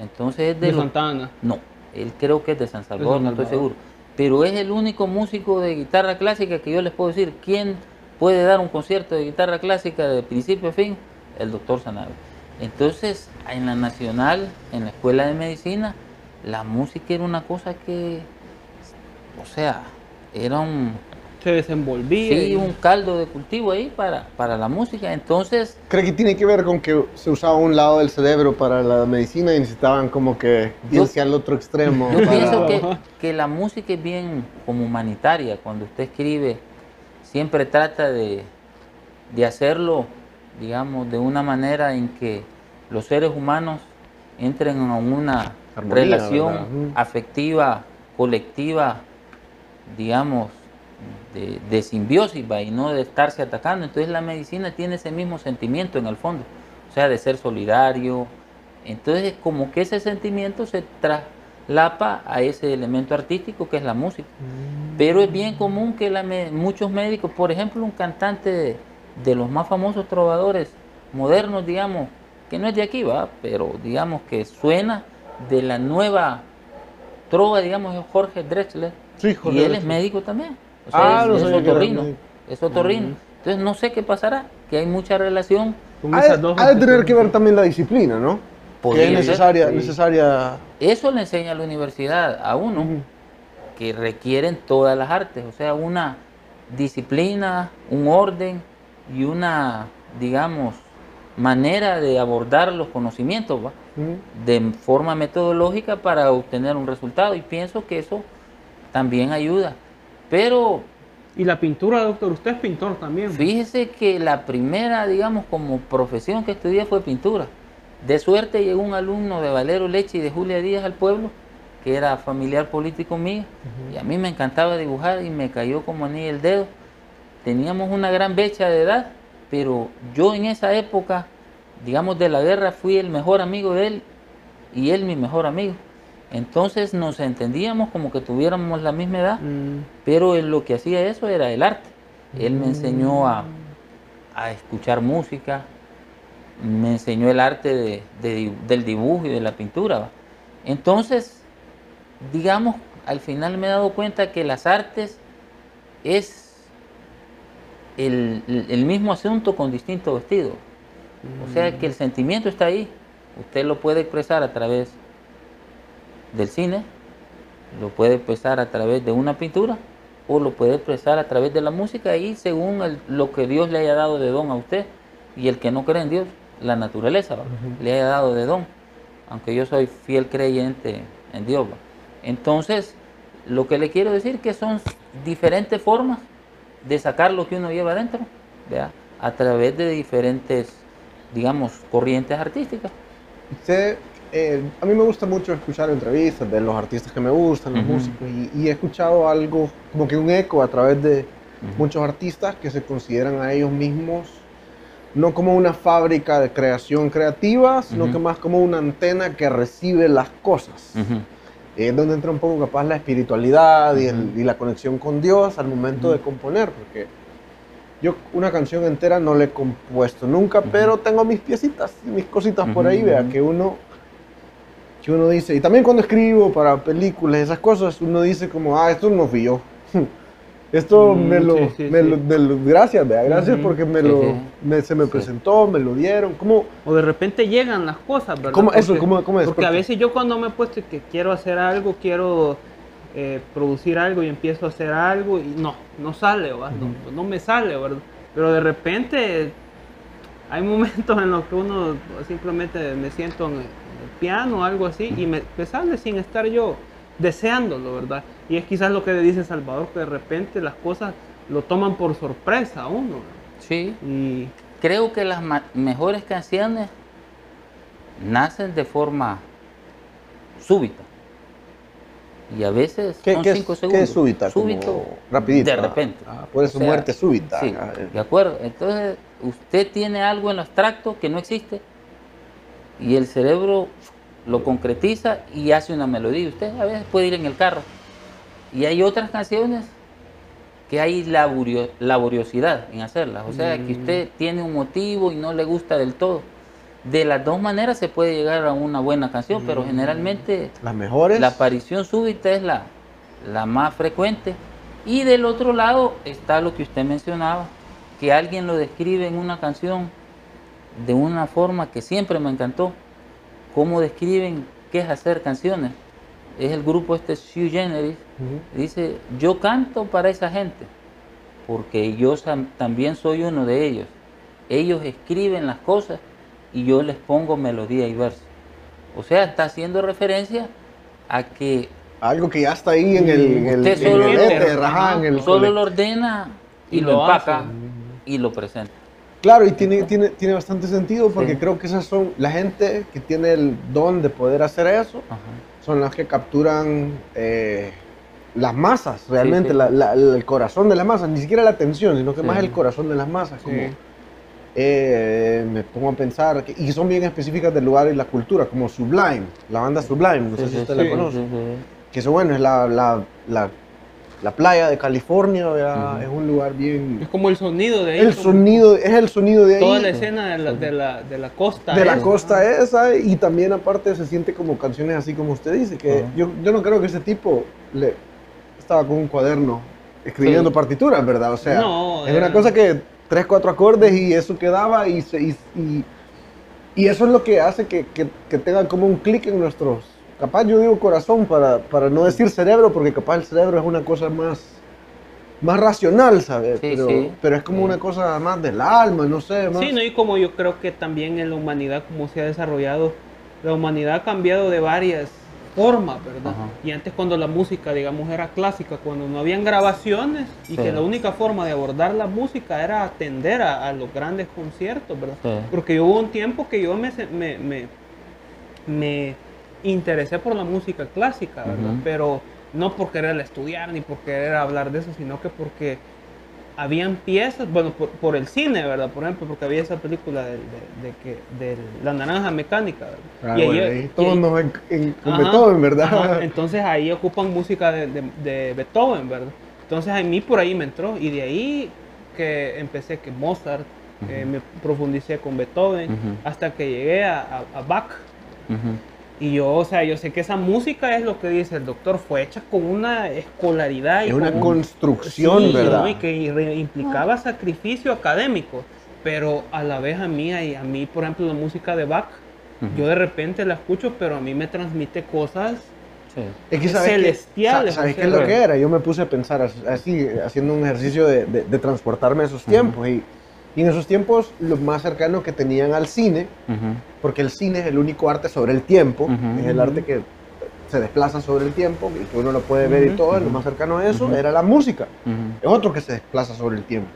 Entonces es de, De, los- Santa Ana. No, él creo que es de San Salvador, San no estoy seguro. Pero es el único músico de guitarra clásica que yo les puedo decir, ¿quién puede dar un concierto de guitarra clásica de principio a fin? El doctor Sanabria. Entonces, en la Nacional, en la Escuela de Medicina, la música era una cosa que, o sea, era un, Se desenvolvía. sí, y- un caldo de cultivo ahí para, para la música. Entonces, ¿Cree que tiene que ver con que se usaba un lado del cerebro para la medicina y necesitaban como que Yo- irse al otro extremo? Yo para- pienso que, que la música es bien como humanitaria. Cuando usted escribe, siempre trata de, de hacerlo, digamos, de una manera en que los seres humanos entren en una Armonía, relación afectiva, colectiva, digamos, de, de simbiosis ¿va? y no de estarse atacando. Entonces la medicina tiene ese mismo sentimiento en el fondo, o sea, de ser solidario. Entonces como que ese sentimiento se traslapa a ese elemento artístico que es la música. Pero es bien común que la me- muchos médicos, por ejemplo, un cantante de, de los más famosos trovadores modernos, digamos, que no es de aquí, va, pero digamos que suena de la nueva trova, digamos, es Jorge Drexler. Sí, Jorge y él es médico también. O sea, Ah, es, es que otorrino. Es otorrino. Entonces no sé qué pasará, que hay mucha relación. con Ha esas de, dos ha de tener que ver también la disciplina, ¿no? Que Podría es ser. necesaria, sí. necesaria. Eso le enseña a la universidad a uno. Que requieren todas las artes, o sea, una disciplina, un orden y una, digamos, manera de abordar los conocimientos de forma metodológica para obtener un resultado y pienso que eso también ayuda. Pero Y la pintura, doctor, usted es pintor también. fíjese que la primera, digamos, como profesión que estudié fue pintura. De suerte llegó un alumno de Valero Leche y de Julia Díaz al pueblo, que era familiar político mío, y a mí me encantaba dibujar y me cayó como anillo el dedo. Teníamos una gran brecha de edad, pero yo en esa época, digamos, de la guerra fui el mejor amigo de él y él mi mejor amigo. Entonces nos entendíamos como que tuviéramos la misma edad, Mm, pero él lo que hacía eso era el arte. Él me enseñó a, a escuchar música, me enseñó el arte de- de di- del dibujo y de la pintura. ¿va? Entonces, digamos, al final me he dado cuenta que las artes es el, mismo asunto con distinto vestido. O sea que el sentimiento está ahí. Usted lo puede expresar a través del cine, lo puede expresar a través de una pintura o lo puede expresar a través de la música y según el- lo que Dios le haya dado de don a usted y el que no cree en Dios, la naturaleza ¿va? le haya dado de don, aunque yo soy fiel creyente en Dios. ¿va? Entonces, lo que le quiero decir que son diferentes formas de sacar lo que uno lleva adentro, ¿vea? a través de diferentes, digamos, corrientes artísticas. Usted eh, a mí me gusta mucho escuchar entrevistas de los artistas que me gustan, los Ujú. músicos, y, y he escuchado algo, como que un eco a través de muchos artistas que se consideran a ellos mismos no como una fábrica de creación creativa, sino que más como una antena que recibe las cosas. Ujú. Es donde entra un poco capaz la espiritualidad y, el- y la conexión con Dios al momento Ujú. de componer, porque yo una canción entera no la he compuesto nunca, Ujú. pero tengo mis piecitas, y mis cositas por Ujú, ahí, vea, que uno, que uno dice, y también cuando escribo para películas, esas cosas, uno dice como, ah, esto no fui yo. Esto Mm, me, lo, sí, sí, me sí. lo- gracias, vea, gracias porque me lo, me- se me presentó, me lo dieron, como, O de repente llegan las cosas, ¿verdad? ¿Cómo- eso, Porque- cómo- cómo es? Porque a veces yo cuando me he puesto que quiero hacer algo, quiero eh, producir algo y empiezo a hacer algo y no, no sale, ¿verdad? no, no me sale, ¿verdad? Pero de repente hay momentos en los que uno simplemente me siento en el piano o algo así y me, me sale sin estar yo deseándolo, ¿verdad? Y es quizás lo que dice Salvador, que de repente las cosas lo toman por sorpresa a uno. Sí, Y creo que las mejores canciones nacen de forma súbita. Y a veces ¿qué, son qué segundos. es súbita? Súbito, rapidito. de ah, repente. ah, por eso O sea, muerte súbita. Sí, ah, eh. de acuerdo. Entonces, usted tiene algo en abstracto que no existe y el cerebro lo concretiza y hace una melodía. Usted a veces puede ir en el carro y hay otras canciones que hay laborio- laboriosidad en hacerlas. O sea, que usted tiene un motivo y no le gusta del todo. De las dos maneras se puede llegar a una buena canción, pero generalmente Las mejores. la aparición súbita es la, la más frecuente. Y del otro lado está lo que usted mencionaba, que alguien lo describe en una canción de una forma que siempre me encantó. Cómo describen qué es hacer canciones. Es el grupo este Sui Generis. Dice, yo canto para esa gente, porque yo también soy uno de ellos. Ellos escriben las cosas y yo les pongo melodía y verso. O sea, está haciendo referencia a que Algo que ya está ahí en el, en el, Usted en solo el lo- el solo ordena y, Y lo, lo empaca hace. y lo presenta. Claro, y tiene, tiene, tiene bastante sentido porque Sí. creo que esas son la gente que tiene el don de poder hacer eso, Ajá. son las que capturan eh, las masas, realmente, sí. la- la- el corazón de las masas, ni siquiera la atención, sino que más el corazón de las masas. Como, eh, me pongo a pensar, que, y son bien específicas del lugar y la cultura, como Sublime, la banda Sublime, no sé si usted la conoce. Que eso, bueno, es la, la, la, la playa de California, ¿verdad? Ujú. es un lugar bien... es como el sonido de ahí. El sonido, es el sonido de ahí. Toda la escena de la, de la, de la costa. de la esa. costa esa y también aparte se siente como canciones así como usted dice que Ajá. yo, yo no creo que ese tipo le estaba con un cuaderno escribiendo Sí. partituras verdad o sea No, es una era- cosa que tres cuatro acordes y eso quedaba y se- y, y, y eso es lo que hace que, que, que tenga como un clic en nuestros capaz yo digo corazón para, para no decir cerebro porque capaz el cerebro es una cosa más más racional sabes Sí, pero, sí. pero es como Sí. una cosa más del alma no sé más Sí, ¿no? y como yo creo que también en la humanidad, como se ha desarrollado, la humanidad ha cambiado de varias formas, ¿verdad? Ajá. Y antes cuando la música, digamos, era clásica, cuando no habían grabaciones y Sí. que la única forma de abordar la música era atender a, a los grandes conciertos, ¿verdad? Sí. Porque hubo un tiempo que yo me, se- me, me, me interesé por la música clásica, ¿verdad? Ujú. Pero no por querer estudiar ni por querer hablar de eso, sino que porque habían piezas, bueno, por, por el cine, ¿verdad? Por ejemplo, porque había esa película de, de, de que, de La Naranja Mecánica, ¿verdad? Ah, Y bueno, ahí todos nos en, en- con Ajá, Beethoven, ¿verdad? ajá, Entonces ahí ocupan música de, de- Beethoven, ¿verdad? Entonces a mí por ahí me entró y de ahí que empecé que Mozart, eh, me profundicé con Beethoven, Ujú. hasta que llegué a, a- a Bach. Ujú. Y yo, o sea, yo sé que esa música es lo que dice el doctor, fue hecha con una escolaridad y Es una con un- construcción, Sí, ¿verdad? ¿no? Y que implicaba sacrificio académico. Pero a la vez a mí, a a mí, por ejemplo, la música de Bach, Ujú. yo de repente la escucho, pero a mí me transmite cosas Sí. Es que sabes celestiales, que, ¿sabes qué es lo que era? Yo me puse a pensar as- así, haciendo un ejercicio de, de- de transportarme a esos tiempos. Y, y en esos tiempos, lo más cercano que tenían al cine, Ujú. porque el cine es el único arte sobre el tiempo, Ujú. es el arte que se desplaza sobre el tiempo y que uno lo puede ver y todo, lo más cercano a eso era la música. Es otro que se desplaza sobre el tiempo.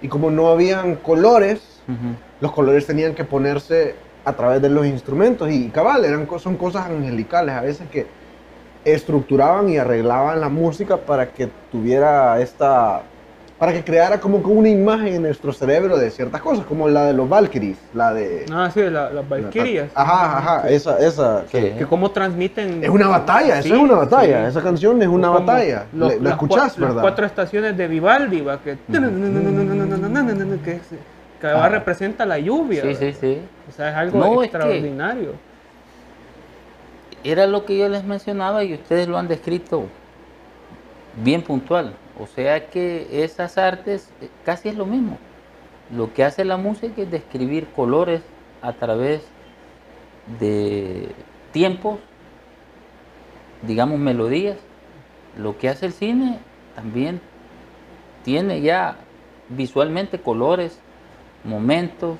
Y como no habían colores, los colores tenían que ponerse a través de los instrumentos. Y cabal, eran, son cosas angelicales a veces que estructuraban y arreglaban la música para que tuviera esta, para que creara como que una imagen en nuestro cerebro de ciertas cosas, como la de los Valkyries, la de... Ah, sí, la- las Valkyrias. Ajá, ajá, esa, esa. Sí. que- Que cómo transmiten... es una batalla, Sí, eso es una batalla, sí. esa canción es una Como batalla. los- la las escuchás, cua- Las ¿verdad? cuatro estaciones de Vivaldi, va, que... que, es- que va Ah. representa la lluvia. Sí, sí, ¿verdad? sí. O sea, es algo No, es que- extraordinario. Era lo que yo les mencionaba y ustedes lo han descrito bien puntual. O sea que esas artes eh, casi es lo mismo. Lo que hace la música es describir colores a través de tiempos, digamos melodías. Lo que hace el cine también tiene ya visualmente colores, momentos.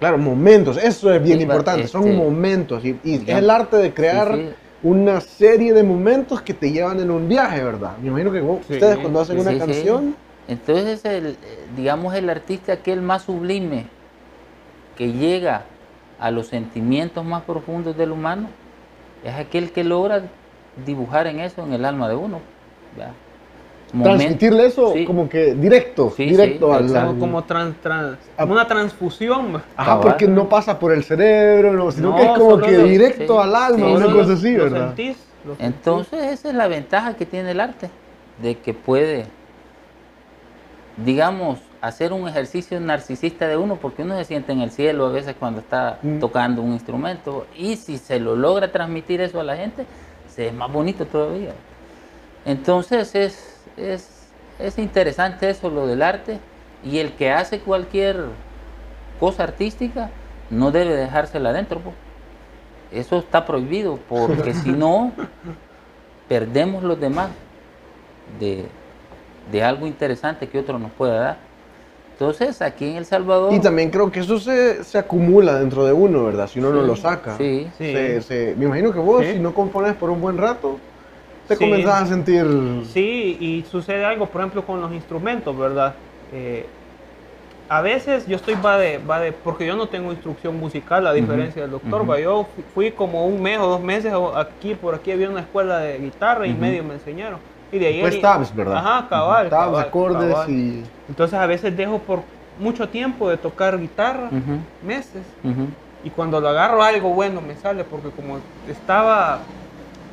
Claro, momentos, eso es bien importante, son este, momentos. Y, y es el arte de crear sí, sí. Una serie de momentos que te llevan en un viaje, ¿verdad? Me imagino que vos- Sí, ustedes cuando hacen Sí, una canción, Entonces, el, digamos, el artista aquel más sublime que llega a los sentimientos más profundos del humano es aquel que logra dibujar en eso, en el alma de uno. ¿ya? Transmitirle eso sí. como que directo, Sí, directo sí, al... exacto. al- Como, como trans- trans- Ah. una transfusión. va. Ajá, porque no pasa por el cerebro, no, sino No, que es como que lo- directo sí, al alma, sí, una cosa así, lo ¿verdad? sentís, lo sentís. Entonces, esa es la ventaja que tiene el arte, de que puede, digamos, hacer un ejercicio narcisista de uno, porque uno se siente en el cielo a veces cuando está Mm. tocando un instrumento, y si se lo logra transmitir eso a la gente, se es más bonito todavía. Entonces, es, es, es interesante eso, lo del arte, y el que hace cualquier cosa artística no debe dejársela adentro. pues. Eso está prohibido, porque si no, perdemos los demás de, de algo interesante que otro nos pueda dar. Entonces, aquí en El Salvador... Y también creo que eso se, se acumula dentro de uno, ¿verdad? Si uno no lo saca. Sí, Sí. Se- se- me imagino que vos, Sí. si no compones por un buen rato, te Sí. comenzás a sentir... Sí, y sucede algo, por ejemplo, con los instrumentos, ¿verdad? Eh, a veces yo estoy va de, va de, porque yo no tengo instrucción musical, a diferencia del doctor, ujú. va, yo fu- fui como un mes o dos meses aquí, por aquí había una escuela de guitarra y Ujú. medio me enseñaron. Y de ahí Pues tabs, ¿verdad? Ajá, cabal. Tabs, cabal, acordes cabal. y... Entonces a veces dejo por mucho tiempo de tocar guitarra, meses, y cuando lo agarro algo bueno me sale, porque como estaba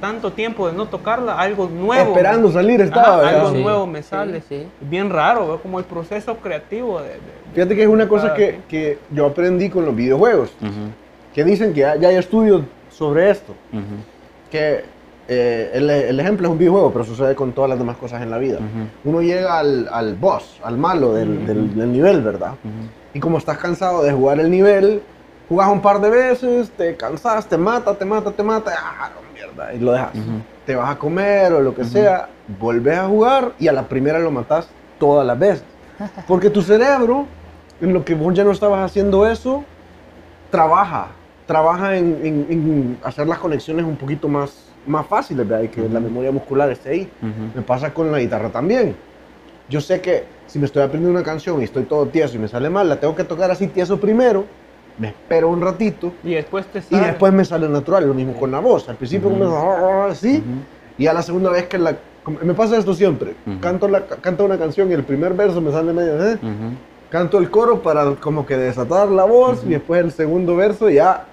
tanto tiempo de no tocarla, algo nuevo. Esperando salir estaba, Ajá, algo Sí, nuevo me sí, sale. sí. Bien raro, como el proceso creativo de... de- Fíjate que es una cosa que, que yo aprendí con los videojuegos, Ujú, que dicen que ya, ya hay estudios sobre esto, ujú, que eh, el, el ejemplo es un videojuego, pero sucede con todas las demás cosas en la vida. ujú, Uno llega al, al boss, al malo del, del- del nivel, ¿verdad? Y como estás cansado de jugar el nivel, jugás un par de veces, te cansas, te mata, te mata, te mata, ¡ah, no, mierda! Y lo dejas. Te vas a comer o lo que sea, vuelves a jugar y a la primera lo matas todas las veces. Porque tu cerebro, en lo que vos ya no estabas haciendo eso, trabaja. Trabaja en, en- en hacer las conexiones un poquito más, más fáciles, ¿verdad? Y que la memoria muscular esté ahí. Me pasa con la guitarra también. Yo sé que si me estoy aprendiendo una canción y estoy todo tieso y me sale mal, la tengo que tocar así tieso primero, me espero un ratito Y después te y sale. después me sale natural. Lo mismo con la voz. Al principio Ujú. comienza así Ujú. y a la segunda vez que la... Me pasa esto siempre. Ujú. Canto, la, canto una canción y el primer verso me sale medio... ¿eh? Canto el coro para como que desatar la voz y después el segundo verso ya...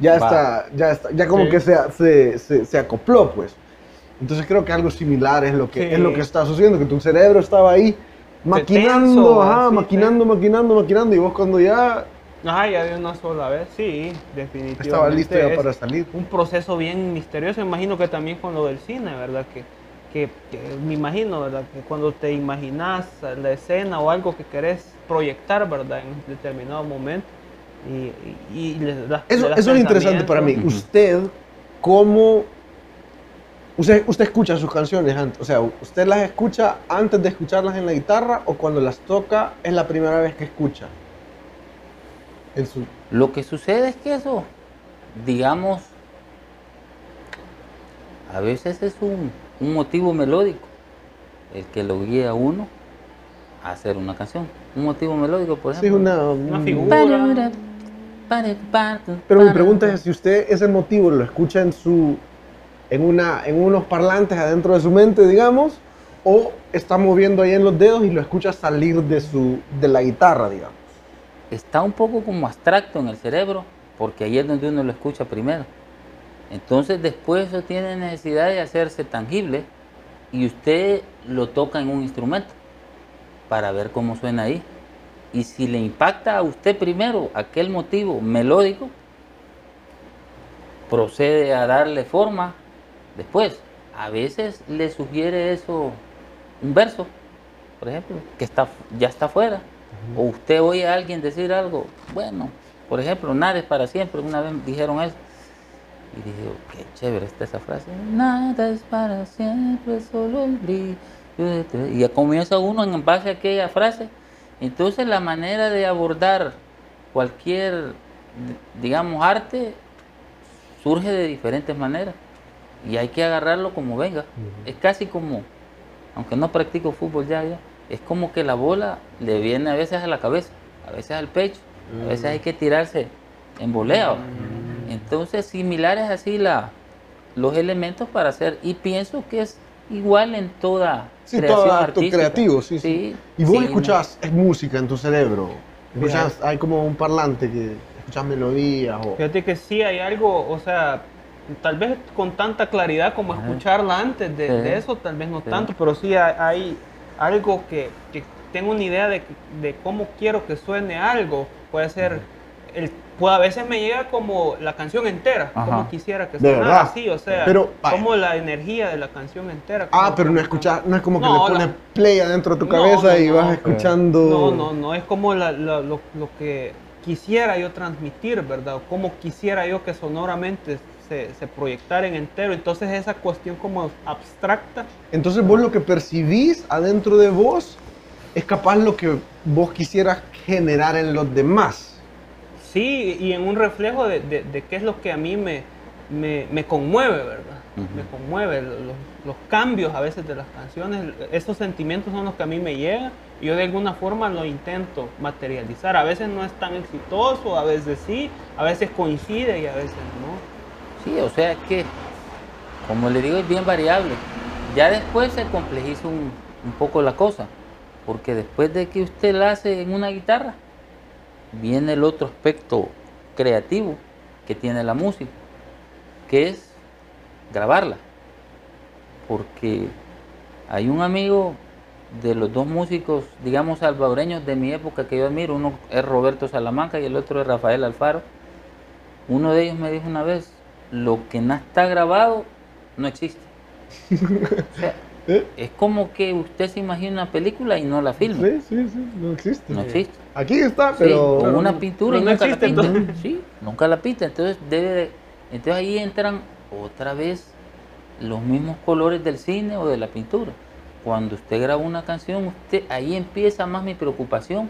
Ya Va. está, ya está, ya como Sí. que se, se, se, se acopló, pues. Entonces creo que algo similar es lo que, Sí. es lo que está sucediendo, que tu cerebro estaba ahí maquinando, tenso, ajá, así, maquinando, maquinando, maquinando, y vos cuando ya Ajá, ya de una sola vez, sí, definitivamente. estaba listo ya para salir. Un proceso bien misterioso, imagino que también con lo del cine, ¿verdad? Que, que, que me imagino, ¿verdad? Que cuando te imaginas la escena o algo que querés proyectar, ¿verdad? En un determinado momento. Y, y, y le das- Eso, eso es interesante para mí. Usted, ¿cómo...? Usted, usted escucha sus canciones antes, o sea, ¿usted las escucha antes de escucharlas en la guitarra o cuando las toca es la primera vez que escucha? Lo que sucede es que eso, digamos, a veces es un, un motivo melódico el que lo guía a uno a hacer una canción. Un motivo melódico, por Sí, ejemplo. una, Una un- figura. Pero mi pregunta es si usted ese motivo lo escucha en su en una en unos parlantes adentro de su mente, digamos, o está moviendo ahí en los dedos y lo escucha salir de su de la guitarra, digamos. Está un poco como abstracto en el cerebro, porque ahí es donde uno lo escucha primero. Entonces después eso tiene necesidad de hacerse tangible y usted lo toca en un instrumento para ver cómo suena ahí. Y si le impacta a usted primero aquel motivo melódico, procede a darle forma después. A veces le sugiere eso un verso, por ejemplo, que está, ya está fuera. O usted oye a alguien decir algo, bueno, por ejemplo, nada es para siempre, una vez dijeron eso. Y dije, qué chévere está esa frase. Nada es para siempre, solo el brillo. Y ya comienza uno en base a aquella frase. Entonces la manera de abordar cualquier, digamos, arte surge de diferentes maneras. Y hay que agarrarlo como venga. Es casi como, aunque no practico fútbol ya, ya, es como que la bola le viene a veces a la cabeza, a veces al pecho, a veces hay que tirarse en voleo. Entonces, similares así la, los elementos para hacer, y pienso que es igual en toda Sí, creación todo acto artística. creativo, sí, sí. Sí, Y vos sí, escuchás es música en tu cerebro. Escuchás, hay como un parlante que escuchás melodías o... Fíjate que sí hay algo, o sea, tal vez con tanta claridad como Ajá. escucharla antes de, Sí. de eso, tal vez no Sí. tanto, pero sí hay algo que, que tengo una idea de, de cómo quiero que suene algo. Puede ser, el, puede, a veces me llega como la canción entera, Ajá. como quisiera que sonara así, o sea, Pero, como la energía de la canción entera. Ah, pero no no es como que No, le pones la- play adentro de tu cabeza no, y no. vas escuchando... No, no, no, es como la- la- lo, lo que quisiera yo transmitir, ¿verdad? O como quisiera yo que sonoramente se, se proyectara en entero. Entonces esa cuestión como abstracta, Entonces vos lo que percibís adentro de vos es capaz lo que vos quisieras generar en los demás. sí, y en un reflejo de, de- de qué es lo que a mí me, me, me conmueve, ¿verdad? Ujú. Me conmueve lo- los, los cambios a veces de las canciones, esos sentimientos son los que a mí me llegan y yo de alguna forma lo intento materializar. A veces no es tan exitoso, a veces sí, a veces coincide y a veces no. O sea, que, como le digo, es bien variable. Ya después se complejiza un, un poco la cosa, porque después de que usted la hace en una guitarra, viene el otro aspecto creativo que tiene la música, que es grabarla. Porque hay un amigo de los dos músicos, digamos, salvadoreños de mi época que yo admiro, uno es Roberto Salamanca y el otro es Rafael Alfaro. Uno de ellos me dijo una vez, lo que no está grabado no existe. O sea, ¿Eh? es como que usted se imagina una película y no la filma. Sí, sí, sí, no existe. No existe. Aquí está, Sí, pero... con una pintura y no nunca existe, la pinta. entonces. Sí, nunca la pinta. Entonces debe de- entonces ahí entran otra vez los mismos colores del cine o de la pintura. Cuando usted graba una canción, usted ahí empieza más mi preocupación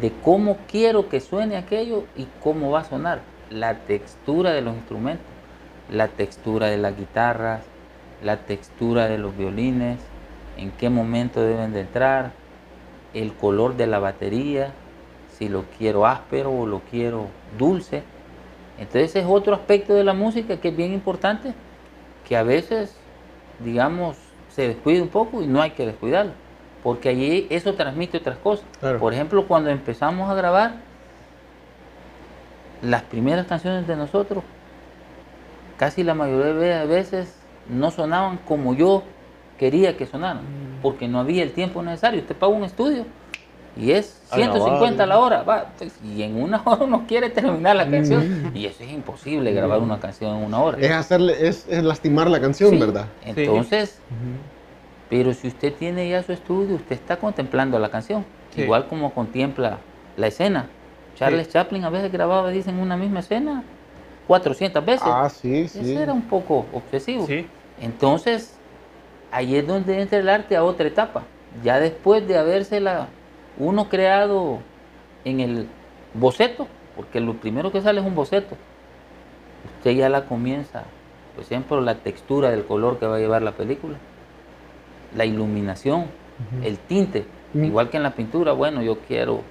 de cómo quiero que suene aquello y cómo va a sonar. La textura de los instrumentos, la textura de las guitarras, la textura de los violines, en qué momento deben de entrar, el color de la batería, si lo quiero áspero o lo quiero dulce. Entonces es otro aspecto de la música que es bien importante, que a veces, digamos, se descuida un poco y no hay que descuidarlo, porque allí eso transmite otras cosas. Claro. Por ejemplo, cuando empezamos a grabar, las primeras canciones de nosotros, casi la mayoría de veces no sonaban como yo quería que sonaran, Mm. porque no había el tiempo necesario. Usted paga un estudio y es A grabar, 150 la hora, va, pues, y en una hora uno quiere terminar la canción, y eso es imposible grabar una canción en una hora. Es hacerle, es, es lastimar la canción, Sí, ¿verdad? Entonces, pero si usted tiene ya su estudio, usted está contemplando la canción, Sí. igual como contempla la escena. Charles Chaplin a veces grababa, dicen, una misma escena 400 veces. Ah, sí, sí. Eso era un poco obsesivo. Sí. Entonces, ahí es donde entra el arte a otra etapa. Ya después de habérsela uno creado en el boceto, porque lo primero que sale es un boceto, usted ya la comienza, por ejemplo, la textura del color que va a llevar la película, la iluminación, el tinte, igual que en la pintura, bueno, yo quiero,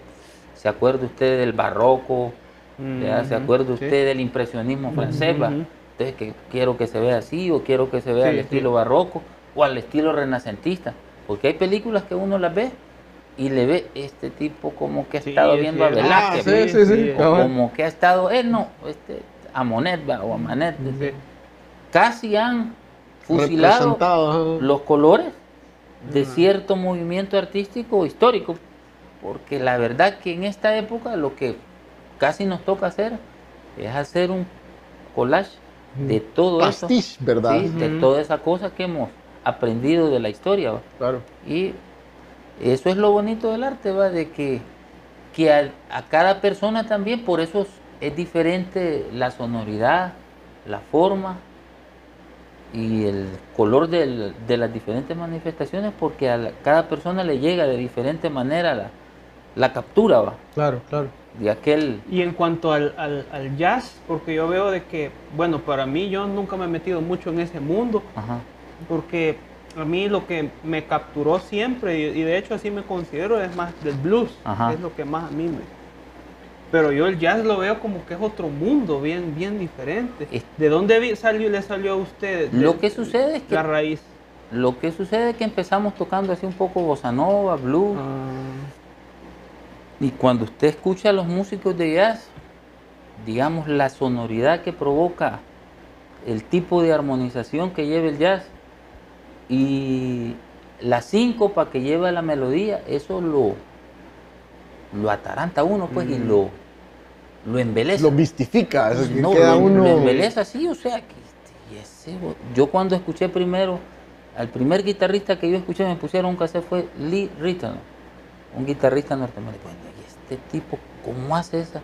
¿se acuerda usted del barroco. ¿Se Ujú, acuerda sí. usted del impresionismo francés? va? Ujú. Entonces, que quiero que se vea así, o quiero que se vea Sí, al sí. estilo barroco, o al estilo renacentista. Porque hay películas que uno las ve y le ve este tipo como que ha estado viendo a. Velázquez. Ah. O como que ha estado, él no, este, a Monet va, o a Manet. Sí. Casi han fusilado los colores de cierto movimiento artístico histórico. Porque la verdad que en esta época lo que casi nos toca hacer es hacer un collage de todo eso. Pastiche, ¿verdad? Sí, de toda esa cosa que hemos aprendido de la historia. ¿va? Claro. Y eso es lo bonito del arte, ¿va? De que, que a, a cada persona también, por eso es, es diferente la sonoridad, la forma y el color del- de las diferentes manifestaciones, porque a la- cada persona le llega de diferente manera la, la captura, ¿va? Claro, claro. De aquel... Y en cuanto al, al- al jazz, porque yo veo de que, bueno, para mí yo nunca me he metido mucho en ese mundo, Ajá, porque a mí lo que me capturó siempre, y, y de hecho así me considero, es más del blues, Ajá. es lo que más a mí me... Pero yo el jazz lo veo como que es otro mundo, bien, bien diferente. Es- ¿De dónde salió, le salió a usted? Lo que sucede es que- La raíz. Lo que sucede es que empezamos tocando así un poco bossa nova, blues, Ah, Y cuando usted escucha a los músicos de jazz, digamos la sonoridad que provoca, el tipo de armonización que lleva el jazz y la síncopa que lleva la melodía, eso lo, lo ataranta uno pues y lo, lo embeleza. Lo mistifica. es que No, queda lo, uno. lo embeleza así, o sea, que ese yo cuando escuché primero, al primer guitarrista que yo escuché me pusieron un cassette fue Lee Ritenour, un guitarrista norteamericano. Este tipo, ¿cómo hace esa?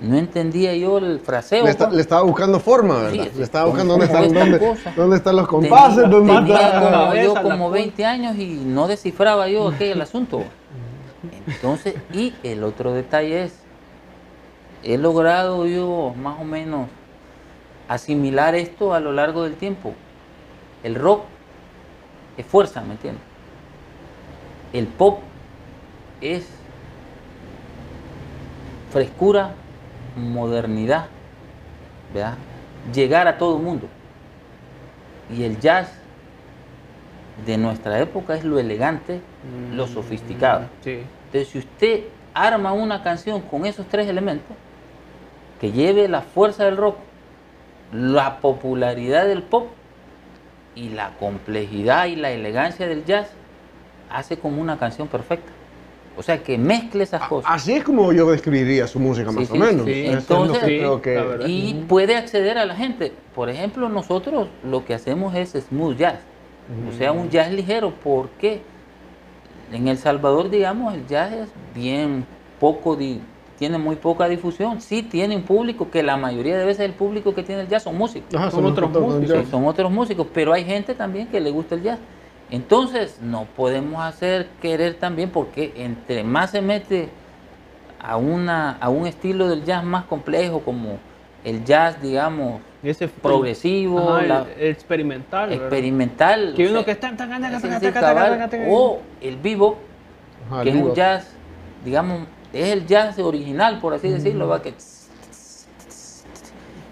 No entendía yo el fraseo. Le, está- le estaba buscando forma, ¿verdad? Sí, le estaba ¿Cómo- buscando dónde están, dónde, dónde están los Tenía- compases, dónde tenía está. como cabeza, yo como cosa. 20 años y no descifraba yo aquel asunto. Entonces, y el otro detalle es, he logrado yo más o menos asimilar esto a lo largo del tiempo. El rock es fuerza, ¿me entiendes? El pop es frescura, modernidad, ¿verdad? Llegar a todo el mundo. Y el jazz de nuestra época es lo elegante, lo sofisticado. Sí. Entonces, si usted arma una canción con esos tres elementos, que lleve la fuerza del rock, la popularidad del pop y la complejidad y la elegancia del jazz, hace como una canción perfecta. O sea, que mezcle esas cosas. Así es como yo describiría su música, Sí, más sí, o menos. sí. Es Entonces- lo que creo Sí, que- la verdad. y puede acceder a la gente. Por ejemplo, nosotros lo que hacemos es smooth jazz, o sea, un jazz ligero, porque en El Salvador, digamos, el jazz es bien poco, di- tiene muy poca difusión. Sí tiene un público, que la mayoría de veces el público que tiene el jazz son músicos. Ajá, Son son otros músicos. son otros músicos, pero hay gente también que le gusta el jazz. Entonces, no podemos hacer querer también, porque entre más se mete a, una, a un estilo del jazz más complejo, como el jazz, digamos, Ese progresivo, Ajá, la- el experimental. ¿verdad? experimental. Que o uno sea, que está o el vivo, Ajá, que es un jazz, digamos, es el jazz original, por así decirlo, va que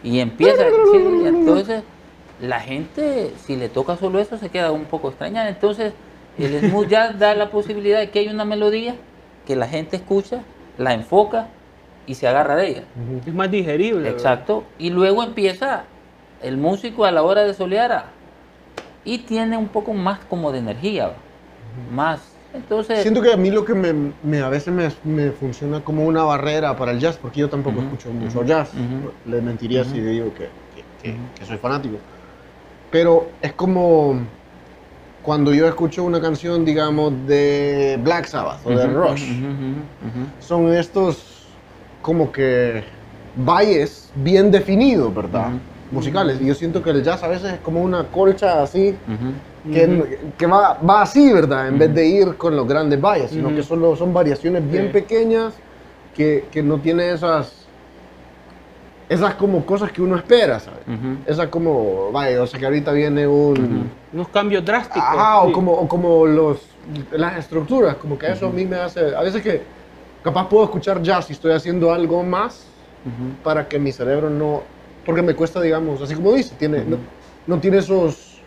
y empieza, sí, entonces la gente, si le toca solo eso, se queda un poco extrañada. Entonces, el smooth jazz da la posibilidad de que hay una melodía que la gente escucha, la enfoca y se agarra de ella. Es más digerible. ¿verdad? Exacto. Y luego empieza el músico a la hora de solear a- y tiene un poco más como de energía, más. Entonces, Siento que a mí lo que me, me- a veces me, me funciona como una barrera para el jazz, porque yo tampoco escucho mucho jazz. Le mentiría si digo que, que- que- que soy fanático. Pero es como cuando yo escucho una canción, digamos, de Black Sabbath o de Rush. ujú, ujú, ujú. Son estos como que valles bien definidos, ¿verdad? Musicales. Y yo siento que el jazz a veces es como una colcha así que, que va, va así, ¿verdad? En vez de ir con los grandes valles, sino que solo son variaciones bien pequeñas que, que no tiene esas esas como cosas que uno espera, ¿sabes? Ujú. Esas como, vaya, o sea que ahorita viene un... Unos cambios drásticos. Ajá, o sí. como, o como los, las estructuras, como que eso a mí me hace... A veces que capaz puedo escuchar jazz y estoy haciendo algo más para que mi cerebro no, porque me cuesta, digamos, así como dice, tiene, no, no tiene esos,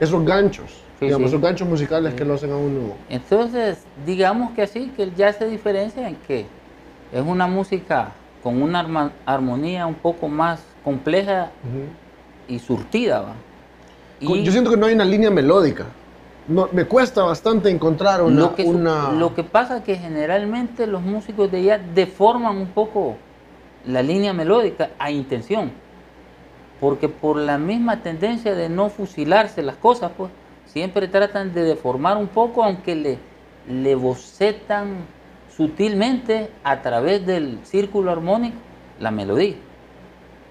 esos ganchos, Sí, digamos, sí. esos ganchos musicales que lo hacen a uno. Entonces, digamos que así, que el jazz se diferencia en que es una música con una arma- armonía un poco más compleja y surtida, ¿va? Y Yo siento que no hay una línea melódica. No, me cuesta bastante encontrar una... lo, que, su- una... lo que pasa es que generalmente los músicos de jazz deforman un poco la línea melódica a intención. Porque por la misma tendencia de no fusilarse las cosas, pues siempre tratan de deformar un poco, aunque le, le bocetan sutilmente a través del círculo armónico la melodía.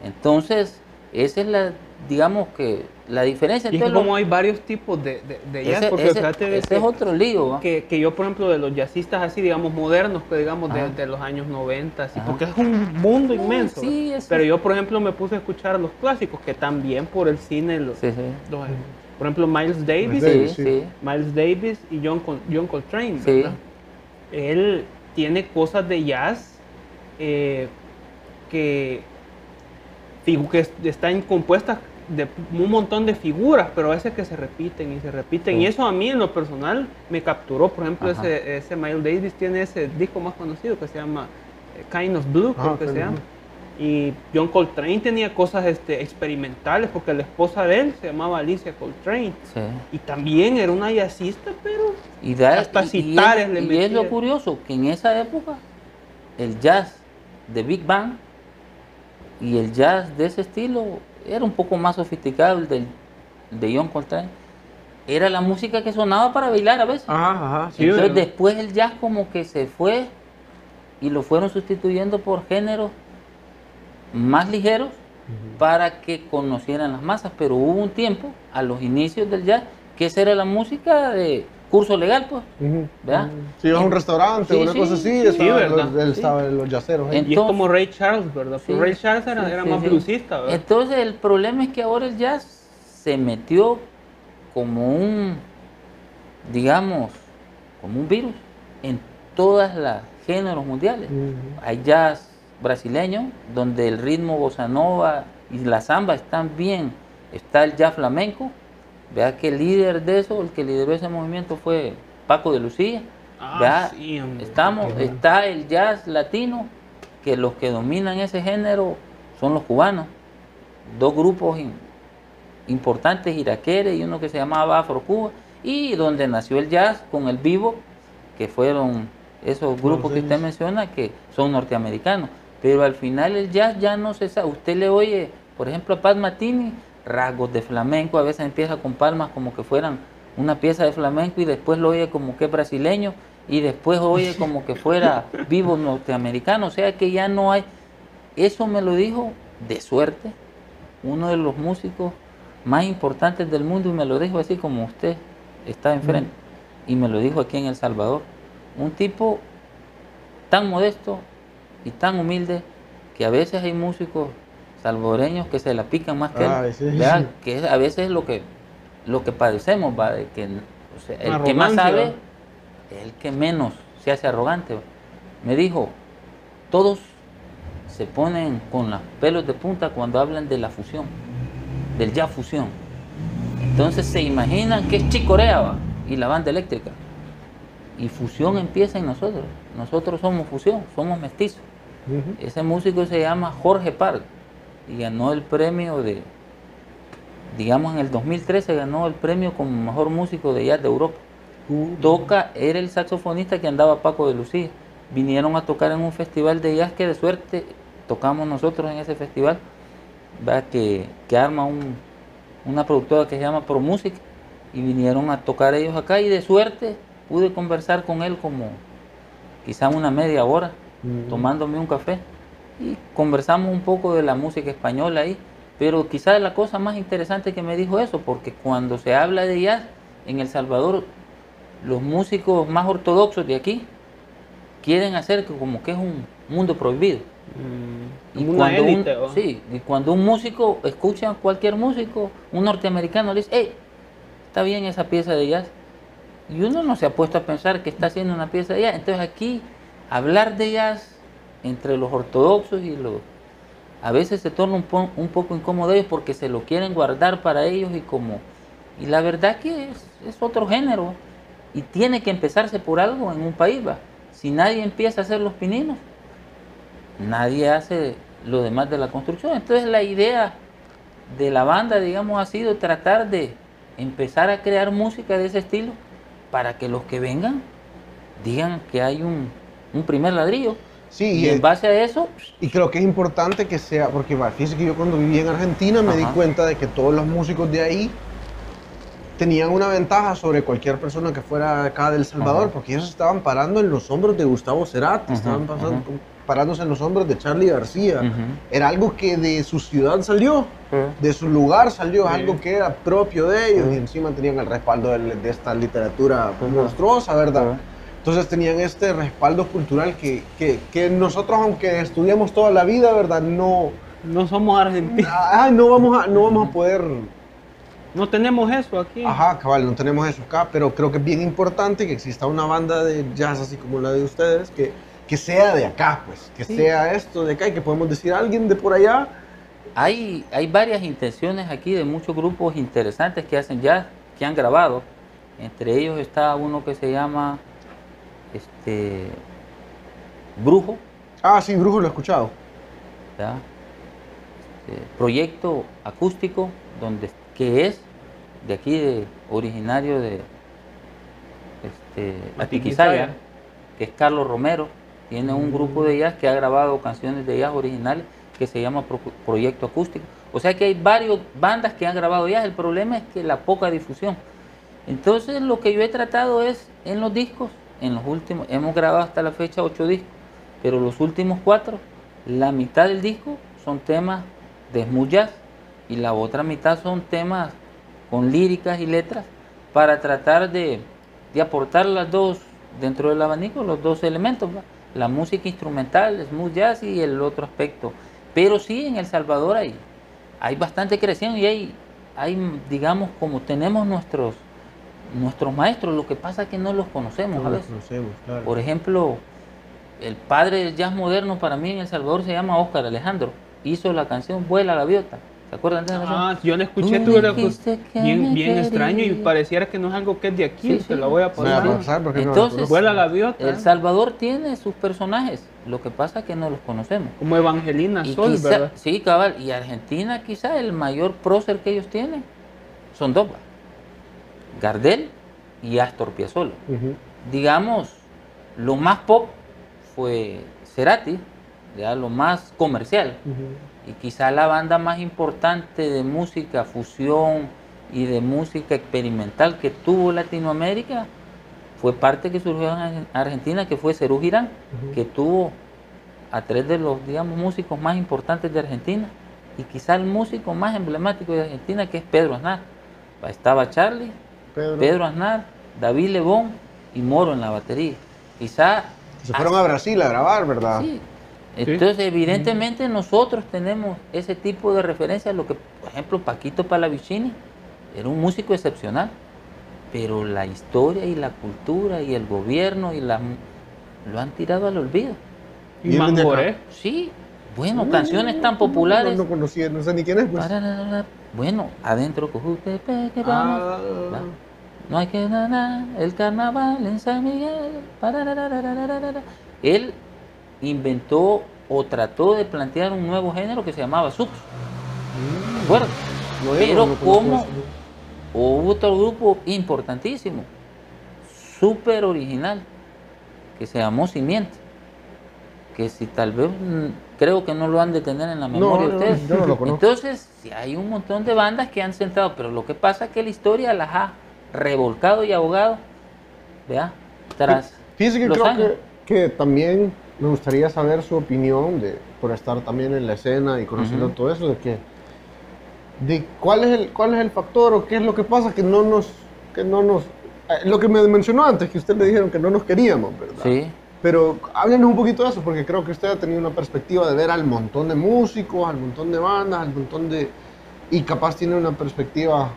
Entonces, esa es la, digamos que, la diferencia. Y es que como hay varios tipos de, de, de jazz, ese, porque ese- de ese que- es otro lío, ¿va? que, que yo, por ejemplo, de los jazzistas así, digamos, modernos, que digamos, de, los años 90, así, porque es un mundo inmenso. sí, Pero yo, por ejemplo, me puse a escuchar los clásicos, que también por el cine, los, Sí, sí. los- por ejemplo, Miles Davis, Sí, Davis, sí. sí. Miles Davis y John, Col- John Coltrane, Sí. ¿verdad? Él tiene cosas de jazz eh, que, que es- están compuestas de un montón de figuras, pero a veces que se repiten y se repiten. Sí. Y eso a mí en lo personal me capturó. Por ejemplo, Ajá. ese, ese Miles Davis tiene ese disco más conocido que se llama eh, Kind of Blue, creo Ajá, que se llama. Y John Coltrane tenía cosas este, experimentales porque la esposa de él se llamaba Alicia Coltrane. Sí. Y también era una jazzista, pero Y, da- Hasta y- citares le y es lo curioso, que en esa época el jazz de Big Bang y el jazz de ese estilo era un poco más sofisticado, el del, de John Coltrane. Era la música que sonaba para bailar a veces. Ajá, ajá. Sí, Entonces después el jazz como que se fue y lo fueron sustituyendo por géneros más ligeros para que conocieran las masas. Pero hubo un tiempo, a los inicios del jazz, que esa era la música de curso legal, pues. ¿Verdad? Si vas a un restaurante Sí, o una sí, cosa así, sí, estaban sí, los, ¿verdad? él Sí. estaba en los yaceros. ahí. Y es como Ray Charles, ¿verdad? Ray Charles era, sí, era sí, más sí. bluesista, ¿verdad? Entonces el problema es que ahora el jazz se metió como un, digamos, como un virus en todas las géneros mundiales. Hay jazz brasileño, donde el ritmo bossa nova y la samba están bien. Está el jazz flamenco. Vea que el líder de eso, el que lideró ese movimiento fue Paco de Lucía. Ah, sí, estamos, está el jazz latino, que los que dominan ese género son los cubanos. Dos grupos importantes, Iraquere y uno que se llamaba Afro Cuba, y donde nació el jazz con el vivo, que fueron esos grupos que usted menciona que son norteamericanos. Pero al final el jazz ya no se sabe. Usted le oye, por ejemplo, a Pat Matini, rasgos de flamenco, a veces empieza con palmas como que fueran una pieza de flamenco y después lo oye como que es brasileño y después oye como que fuera vivo norteamericano. O sea que ya no hay. Eso me lo dijo de suerte uno de los músicos más importantes del mundo y me lo dijo así como usted está enfrente. Y me lo dijo aquí en El Salvador. Un tipo tan modesto y tan humilde que a veces hay músicos salvadoreños que se la pican más que él. Sí. ¿verdad? Que a veces es lo que, lo que padecemos, ¿va? De que, o sea, el que más sabe es el que menos se hace arrogante. ¿va? Me dijo, todos se ponen con los pelos de punta cuando hablan de la fusión, del ya fusión. Entonces se imaginan que es Chicorea ¿va? y la banda eléctrica. Y fusión empieza en nosotros. Nosotros somos fusión, somos mestizos. Ese músico se llama Jorge Pardo y ganó el premio de, digamos en el 2013 ganó el premio como mejor músico de jazz de Europa. Uh, Toca, era el saxofonista que andaba Paco de Lucía. Vinieron a tocar en un festival de jazz que de suerte tocamos nosotros en ese festival, ¿verdad? Que, que arma un- una productora que se llama Pro Music y vinieron a tocar ellos acá y de suerte pude conversar con él como quizá una media hora Mm. tomándome un café y conversamos un poco de la música española ahí, pero quizás la cosa más interesante que me dijo eso, porque cuando se habla de jazz en El Salvador, los músicos más ortodoxos de aquí quieren hacer que como que es un mundo prohibido. Mm, Y cuando, un, élite, ¿va? sí, y cuando un músico escucha a cualquier músico, un norteamericano le dice, hey, está bien esa pieza de jazz. Y uno no se ha puesto a pensar que está haciendo una pieza de jazz. Entonces aquí hablar de jazz entre los ortodoxos y los a veces se torna un, po- un poco incómodo ellos porque se lo quieren guardar para ellos y como... Y la verdad que es, es otro género y tiene que empezarse por algo en un país, ¿va? Si nadie empieza a hacer los pininos, nadie hace lo demás de la construcción. Entonces la idea de la banda, digamos, ha sido tratar de empezar a crear música de ese estilo para que los que vengan digan que hay un, un primer ladrillo. Sí, Y y, en base a eso, y creo que es importante que sea, porque fíjese que yo cuando viví en Argentina me di cuenta de que todos los músicos de ahí tenían una ventaja sobre cualquier persona que fuera acá del Salvador, Ajá. porque ellos estaban parando en los hombros de Gustavo Cerati, Ajá, estaban pasando- parándose en los hombros de Charlie García. Era algo que de su ciudad salió, de su lugar salió, algo que era propio de ellos, y encima tenían el respaldo de, de esta literatura monstruosa, ¿verdad? Entonces tenían este respaldo cultural que, que, que nosotros, aunque estudiamos toda la vida, ¿verdad? No, No somos argentinos. ah, no, vamos a, no vamos a poder... No tenemos eso aquí. Ajá, cabal, no tenemos eso acá, pero creo que es bien importante que exista una banda de jazz así como la de ustedes, que, que sea de acá, pues, que Sí. sea esto de acá y que podemos decir a alguien de por allá. Hay, hay varias intenciones aquí de muchos grupos interesantes que hacen jazz, que han grabado. Entre ellos está uno que se llama este, Brujo, Ah, sí, Brujo lo he escuchado. Este, proyecto acústico donde, que es de aquí, de, originario de este, Atiquizaya. Atiquizaya, que es Carlos Romero. Tiene un grupo de jazz que ha grabado canciones de jazz originales que se llama Pro- Proyecto Acústico. O sea que hay varias bandas que han grabado jazz. El problema es que la poca difusión. Entonces lo que yo he tratado es en los discos, en los últimos, hemos grabado hasta la fecha ocho discos, pero los últimos cuatro, la mitad del disco son temas de smooth jazz y la otra mitad son temas con líricas y letras para tratar de, de aportar las dos dentro del abanico, los dos elementos, la música instrumental, smooth jazz y el otro aspecto. Pero sí en El Salvador hay, hay bastante creación y hay, hay, digamos, como tenemos nuestros, nuestros maestros, lo que pasa es que no los conocemos No lo veces. conocemos, claro. Por ejemplo, el padre del jazz moderno para mí en El Salvador se llama Oscar Alejandro. Hizo la canción Vuela la Gaviota. ¿Se acuerdan de esa canción? Ah, yo la escuché, Tú tuve la- bien, bien extraño y pareciera que no es algo que es de aquí. Sí, se sí. la voy a pasar. a pasar no Entonces. Vuela la gaviota. El Salvador tiene sus personajes, lo que pasa es que no los conocemos. Como Evangelina Y Sol, quizá- ¿verdad? sí, cabal, y Argentina quizá el mayor prócer que ellos tienen son dos. Gardel y Astor Piazzolla. Digamos, lo más pop fue Cerati, ya lo más comercial. Y quizá la banda más importante de música fusión y de música experimental que tuvo Latinoamérica fue parte que surgió en Argen- Argentina, que fue Cerú Girán, que tuvo a tres de los, digamos, músicos más importantes de Argentina. Y quizá el músico más emblemático de Argentina, que es Pedro Aznar. Estaba Charlie, Pedro. Pedro Aznar, David Lebón y Moro en la batería. Quizá Se fueron a Brasil a grabar, ¿verdad? Sí. Entonces, evidentemente nosotros tenemos ese tipo de referencias, lo que, por ejemplo, Paquito Palavicini era un músico excepcional, pero la historia y la cultura y el gobierno y la lo han tirado al olvido. Y. Mangoré. Sí, bueno, canciones tan populares. No, no conocía, no sé ni quién es, pues. Bueno, adentro Cojutepeque que Ah. vamos. Va. No hay que nada, el carnaval en San Miguel. Él inventó o trató de plantear un nuevo género que se llamaba Subs. ¿De acuerdo? No, yo Pero no como hubo otro grupo importantísimo, súper original, que se llamó Simiente. Que si tal vez mm, creo que no lo han de tener en la memoria no, ustedes. yo lo. Entonces, sí, hay un montón de bandas que han sentado, pero lo que pasa es que la historia las ha revolcado y ahogado, ¿vea? Tras Fíjese que los creo años. que, que también me gustaría saber su opinión de, por estar también en la escena y conociendo Ujú. todo eso, de que de cuál es el cuál es el factor o qué es lo que pasa que no nos que no nos eh, lo que me mencionó antes que usted le dijeron que no nos queríamos, ¿verdad? Sí, Pero háblenos un poquito de eso, porque creo que usted ha tenido una perspectiva de ver al montón de músicos, al montón de bandas, al montón de... Y capaz tiene una perspectiva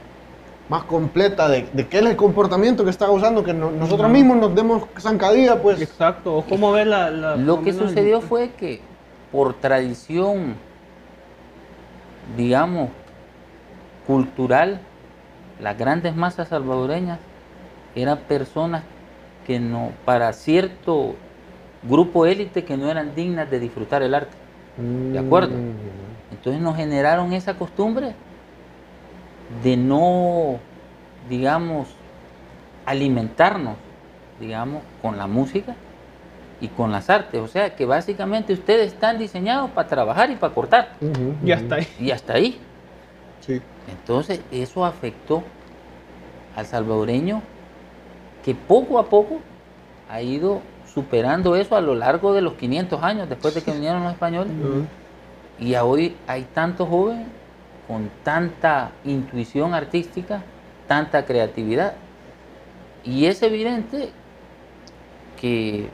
más completa de, de qué es el comportamiento que está causando, que no- nosotros Ajá. mismos nos demos zancadilla, pues... Exacto. ¿O ¿Cómo ve la, la- lo que sucedió el- fue que por tradición digamos, cultural, las grandes masas salvadoreñas eran personas que no, para cierto grupo élite que no eran dignas de disfrutar el arte. ¿De acuerdo? Mm. Entonces nos generaron esa costumbre de no, digamos, alimentarnos, digamos, con la música y con las artes. O sea que básicamente ustedes están diseñados para trabajar y para cortar. Ujú. está ahí. Y hasta ahí. Sí. Entonces eso afectó al salvadoreño que poco a poco ha ido superando eso a lo largo de los 500 años después de que vinieron los españoles. Y a hoy hay tantos jóvenes con tanta intuición artística, tanta creatividad. Y es evidente que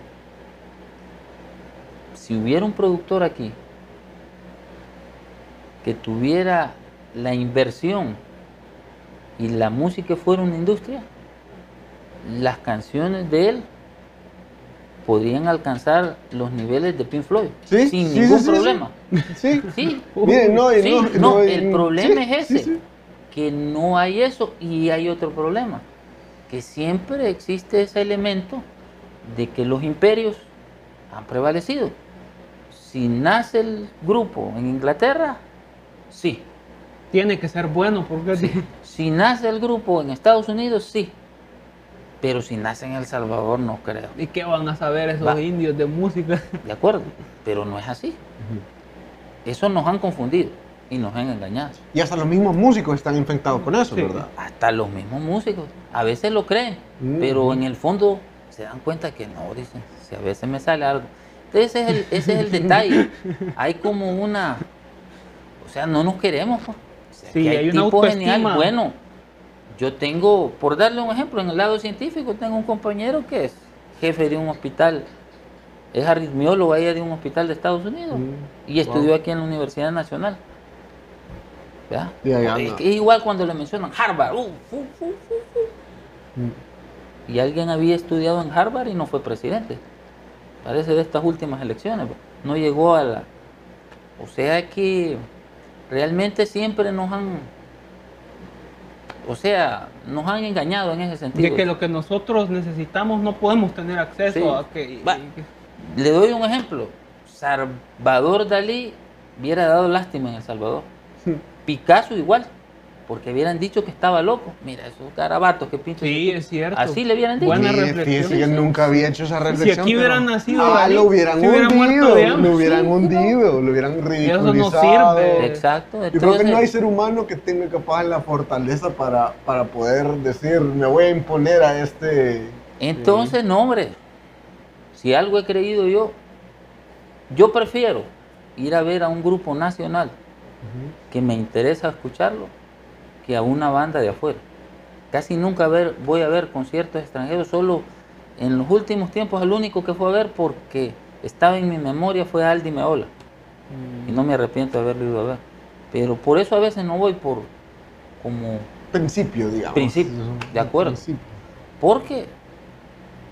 si hubiera un productor aquí que tuviera la inversión y la música fuera una industria, las canciones de él podrían alcanzar los niveles de Pink Floyd Sí, sin sí, ningún sí, problema. Sí. Sí, Miren, no, no, no, no, el problema sí, es ese, sí. que no hay eso y hay otro problema, que siempre existe ese elemento de que los imperios han prevalecido. Si nace el grupo en Inglaterra, sí. Tiene que ser bueno porque Si nace el grupo en Estados Unidos, sí. Pero si nace en El Salvador, no creo. ¿Y qué van a saber esos Va. indios de música? ¿De acuerdo? Pero no es así. Eso nos han confundido y nos han engañado. Y hasta los mismos músicos están infectados con eso, Sí. ¿verdad? Hasta los mismos músicos. A veces lo creen, Mm. pero en el fondo se dan cuenta que no, dicen, si a veces me sale algo. Entonces ese es el, ese es el detalle. Hay como una... O sea, no nos queremos. pues. O sea, Sí, que hay una tipos genial. Bueno, yo tengo, por darle un ejemplo, en el lado científico tengo un compañero que es jefe de un hospital, es arritmiólogo ahí de un hospital de Estados Unidos Mm. y estudió Wow. aquí en la Universidad Nacional. ¿Ya? Es, es igual cuando le mencionan Harvard. uh, fu, fu. Mm. Y alguien había estudiado en Harvard y no fue presidente. Parece de estas últimas elecciones. pues. No llegó a la... O sea que realmente siempre nos han... O sea, nos han engañado en ese sentido. De que lo que nosotros necesitamos no podemos tener acceso Sí. a que... Va. y que- Le doy un ejemplo. Salvador Dalí hubiera dado lástima en El Salvador. Picasso igual, porque hubieran dicho que estaba loco. Mira, esos garabatos que pinta. Sí, es cierto. Así le hubieran dicho. Buena Sí, reflexión. fíjese que nunca había hecho esa Si reflexión. aquí hubieran nacido Ah, lo hubieran hundido, lo hubieran Sí, hundido, lo hubieran no ridiculizado. sirve. Exacto. Yo creo que no hay ser humano que tenga capaz la fortaleza para, para poder decir, me voy a imponer a este... Entonces, no, hombre. Si algo he creído yo, yo prefiero ir a ver a un grupo nacional que me interesa escucharlo que a una banda de afuera. Casi nunca ver, voy a ver conciertos extranjeros, solo en los últimos tiempos el único que fue a ver porque estaba en mi memoria fue Aldi Meola y no me arrepiento de haberlo ido a ver. Pero por eso a veces no voy por como Principio, digamos. Principio, de acuerdo. Principio. porque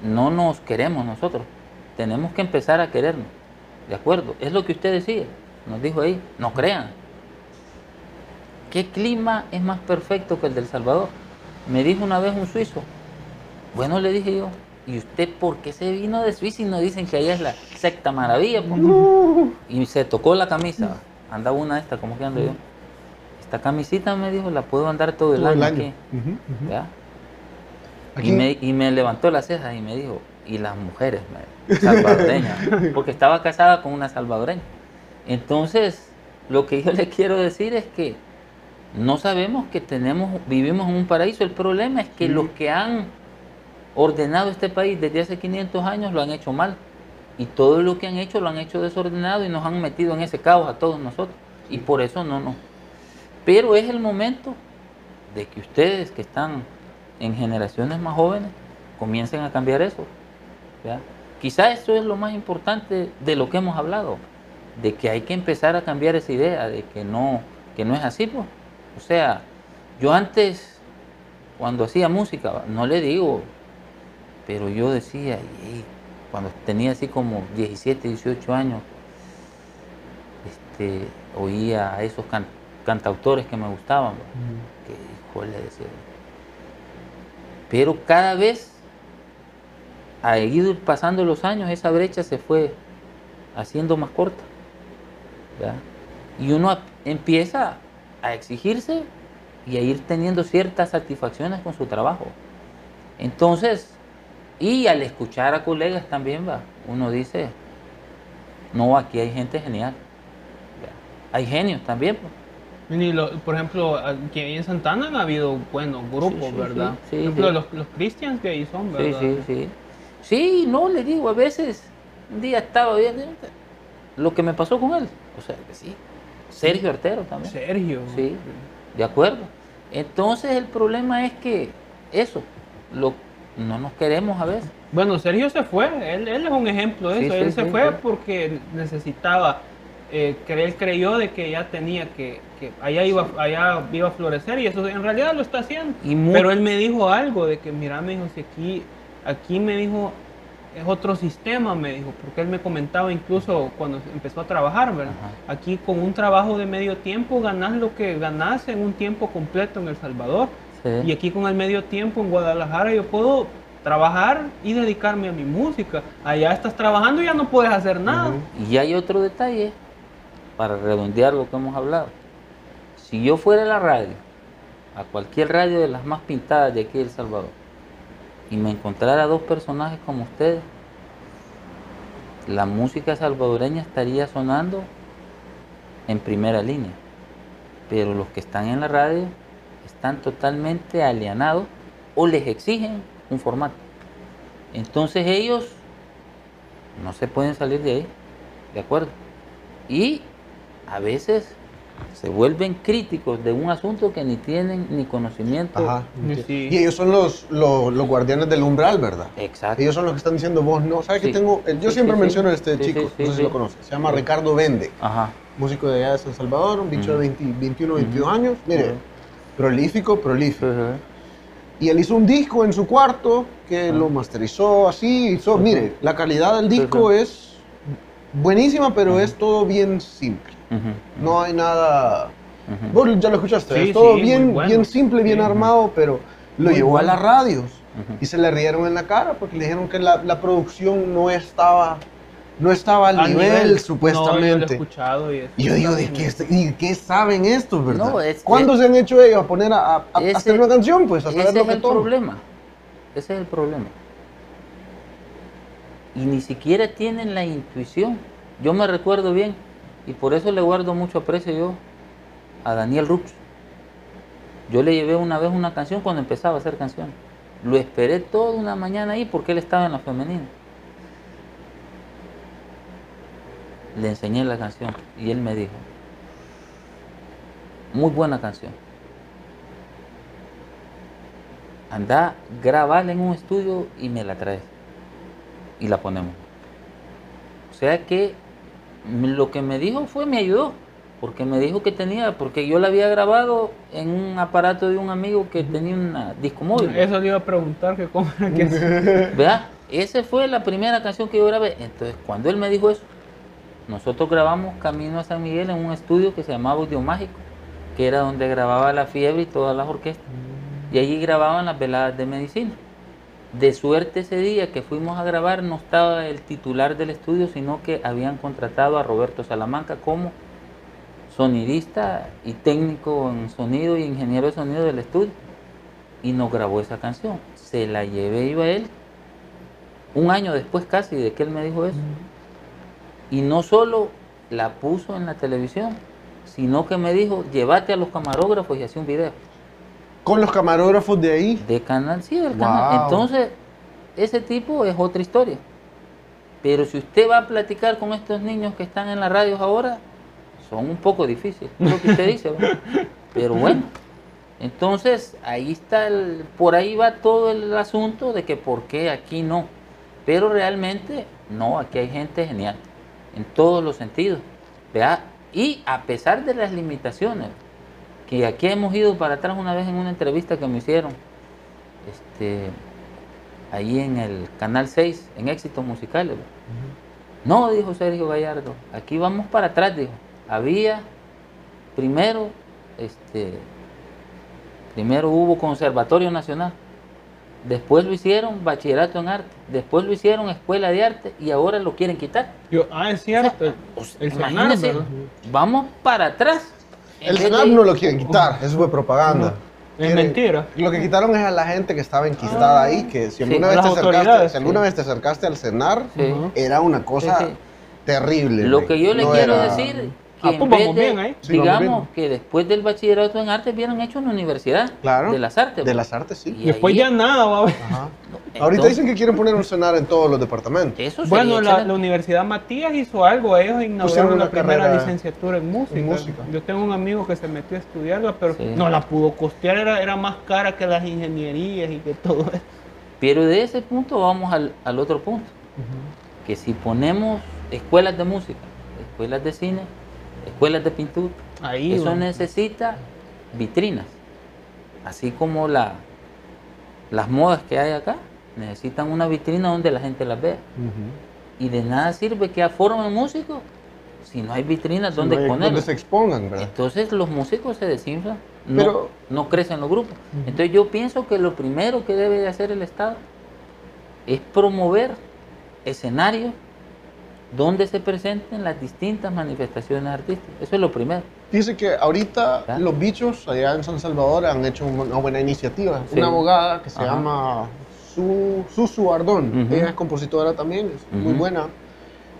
no nos queremos nosotros. Tenemos que empezar a querernos. ¿De acuerdo? Es lo que usted decía. Nos dijo ahí. No crean. ¿Qué clima es más perfecto que el del Salvador? Me dijo una vez un suizo. Bueno, le dije yo. ¿Y usted por qué se vino de Suiza y nos dicen que allá es la secta maravilla? po?" Y se tocó la camisa. Andaba una de estas, como que ando yo. Esta camisita me dijo, la puedo andar todo el Todo el año aquí. Ujú, ujú. ¿Ya? Aquí- Y me, y me levantó las cejas y me dijo, y las mujeres me- salvadoreñas, porque estaba casada con una salvadoreña. Entonces, lo que yo le quiero decir es que no sabemos que tenemos, vivimos en un paraíso. El problema es que Sí. los que han ordenado este país desde hace 500 años lo han hecho mal. Y todo lo que han hecho lo han hecho desordenado y nos han metido en ese caos a todos nosotros. Y por eso no, no. Pero es el momento de que ustedes que están en generaciones más jóvenes comiencen a cambiar eso. ¿ya? Quizá eso es lo más importante de lo que hemos hablado, de que hay que empezar a cambiar esa idea, de que no, que no es así. Pues. O sea, yo antes, cuando hacía música, no le digo, pero yo decía, cuando tenía así como 17, 18 años, este, oía a esos can- cantautores que me gustaban. ¿va? Que híjole, decía. Pero cada vez, a ir pasando los años, esa brecha se fue haciendo más corta. ¿verdad? Y uno empieza a exigirse y a ir teniendo ciertas satisfacciones con su trabajo. Entonces, y al escuchar a colegas también va, uno dice, no, aquí hay gente genial. Hay genios también. pues. Lo- por ejemplo, aquí en Santana han habido buenos grupos, Sí, sí, ¿verdad? sí, sí, por ejemplo, sí. los, los Christians que ahí son, Sí, ¿verdad? sí, sí. Sí, no, le digo, a veces, un día estaba viendo lo que me pasó con él. O sea, que sí. Sergio Artero también. Sergio. Sí, de acuerdo. Entonces el problema es que eso, lo, no nos queremos a veces. Bueno, Sergio se fue, él, él es un ejemplo de Sí, eso. sí, él se sí, fue porque necesitaba, eh, que él creyó de que ya tenía que, que allá iba, allá iba a florecer y eso en realidad lo está haciendo. Y Pero él me dijo algo de que, mira, me dijo, si aquí, aquí me dijo, es otro sistema, me dijo, porque él me comentaba incluso cuando empezó a trabajar, ¿verdad? Ajá. Aquí con un trabajo de medio tiempo ganás lo que ganás en un tiempo completo en El Salvador. Sí. Y aquí con el medio tiempo en Guadalajara yo puedo trabajar y dedicarme a mi música. Allá estás trabajando y ya no puedes hacer nada. Y hay otro detalle, para redondear lo que hemos hablado. Si yo fuera a la radio, a cualquier radio de las más pintadas de aquí de El Salvador, y me encontrara dos personajes como ustedes, la música salvadoreña estaría sonando en primera línea. Pero los que están en la radio están totalmente alienados o les exigen un formato. Entonces ellos no se pueden salir de ahí, ¿de acuerdo? Y a veces se vuelven críticos de un asunto que ni tienen ni conocimiento. Ajá. Sí. Y ellos son los, los, los guardianes del umbral, ¿verdad? Exacto. Ellos son los que están diciendo, vos no, ¿sabes Sí. que tengo? eh, Yo Sí, siempre sí, menciono a este Sí, chico, sí, no sí, sé si lo conoces, se llama Sí. Ricardo Vende, Ajá. músico de allá de San Salvador, un bicho de 20 21, 22 Ujú. años, mire, prolífico, prolífico. Y él hizo un disco en su cuarto que lo masterizó así, hizo, mire, la calidad del disco es buenísima, pero es todo bien simple. No hay nada... Vos ya lo escuchaste, Sí, es todo sí, bien, bueno. bien simple, bien armado, pero lo Muy llevó bueno. a las radios y se le rieron en la cara porque le dijeron que la, la producción no estaba, no estaba al A nivel, No, yo lo he supuestamente. escuchado y, es- y yo digo, ¿de qué, ¿y qué saben estos, verdad? No, es que- ¿Cuándo se han hecho ellos a poner a, a- a Ese- hacer una canción? Pues a saber Ese lo es que el problema. Ese es el problema. Y ni siquiera tienen la intuición. Yo me recuerdo bien, y por eso le guardo mucho aprecio yo a Daniel Rux. Yo le llevé una vez una canción cuando empezaba a hacer canciones. Lo esperé toda una mañana ahí porque él estaba en la femenina. Le enseñé la canción y él me dijo, muy buena canción. Anda, grabarla en un estudio y me la traes. Y la ponemos. O sea que lo que me dijo fue, me ayudó. Porque me dijo que tenía, porque yo la había grabado en un aparato de un amigo que tenía una disco móvil. Eso le iba a preguntar que cómo era que ¿Verdad? Esa fue la primera canción que yo grabé. Entonces, cuando él me dijo eso, nosotros grabamos Camino a San Miguel en un estudio que se llamaba Audio Mágico, que era donde grababa La Fiebre y todas las orquestas. Y allí grababan las veladas de medicina. De suerte ese día que fuimos a grabar no estaba el titular del estudio, sino que habían contratado a Roberto Salamanca como sonidista y técnico en sonido y ingeniero de sonido del estudio. Y nos grabó esa canción. Se la llevé yo a él un año después casi de que él me dijo eso. Y no solo la puso en la televisión, sino que me dijo, llévate a los camarógrafos y hacía un video. Con los camarógrafos de ahí. De canal, sí, del canal. Entonces, ese tipo es otra historia. Pero si usted va a platicar con estos niños que están en las radios ahora, son un poco difíciles, es lo que usted dice. ¿va? Pero bueno, entonces ahí está, el, por ahí va todo el asunto de que por qué aquí no. Pero realmente, no, aquí hay gente genial, en todos los sentidos. ¿vea? Y a pesar de las limitaciones, que aquí hemos ido para atrás una vez en una entrevista que me hicieron, este, ahí en el Canal 6, en Éxitos Musicales. ¿no? No, dijo Sergio Gallardo, aquí vamos para atrás, dijo. Había primero este, primero hubo Conservatorio Nacional, después lo hicieron Bachillerato en Arte, después lo hicieron Escuela de Arte y ahora lo quieren quitar. Yo, ah, es cierto. el- Pues, el imagínense, vamos para atrás. El Senap no lo quieren quitar, eso fue propaganda. Es mentira. Lo que quitaron es a la gente que estaba enquistada ahí, que si alguna, Sí, vez, te acercaste, si alguna sí. vez te acercaste al cenar, Sí. era una cosa Sí, sí. terrible. Lo que yo le No quiero era- decir, Ah, pues en vez vamos de, bien. Sí, vamos digamos bien. que después del bachillerato en arte hubieran hecho una universidad Claro. de las artes. De pues. las artes, sí. Y Después ahí- ya nada va a haber. Ajá. Entonces, Ahorita dicen que quieren poner un cenar en todos los departamentos. Eso Bueno, la, la Universidad Matías hizo algo, ellos inauguraron una la primera carrera licenciatura en música. en música. Yo tengo un amigo que se metió a estudiarla, pero Sí. no la pudo costear, era, era más cara que las ingenierías y que todo eso. Pero de ese punto vamos al, al otro punto. Que si ponemos escuelas de música, escuelas de cine, escuelas de pintura, Ahí, eso necesita vitrinas. Así como la, las modas que hay acá, necesitan una vitrina donde la gente las vea. Y de nada sirve que formen músicos si no hay vitrinas donde exponerlos. donde se expongan, ¿verdad? Entonces los músicos se desinflan, no, Pero- no crecen los grupos. Entonces yo pienso que lo primero que debe de hacer el Estado es promover escenarios donde se presenten las distintas manifestaciones artísticas. Eso es lo primero. Dice que ahorita los bichos allá en San Salvador han hecho una buena iniciativa. Sí. Una abogada que se Ajá. llama Su, Susu Ardón. Ujú. Ella es compositora también, es muy buena.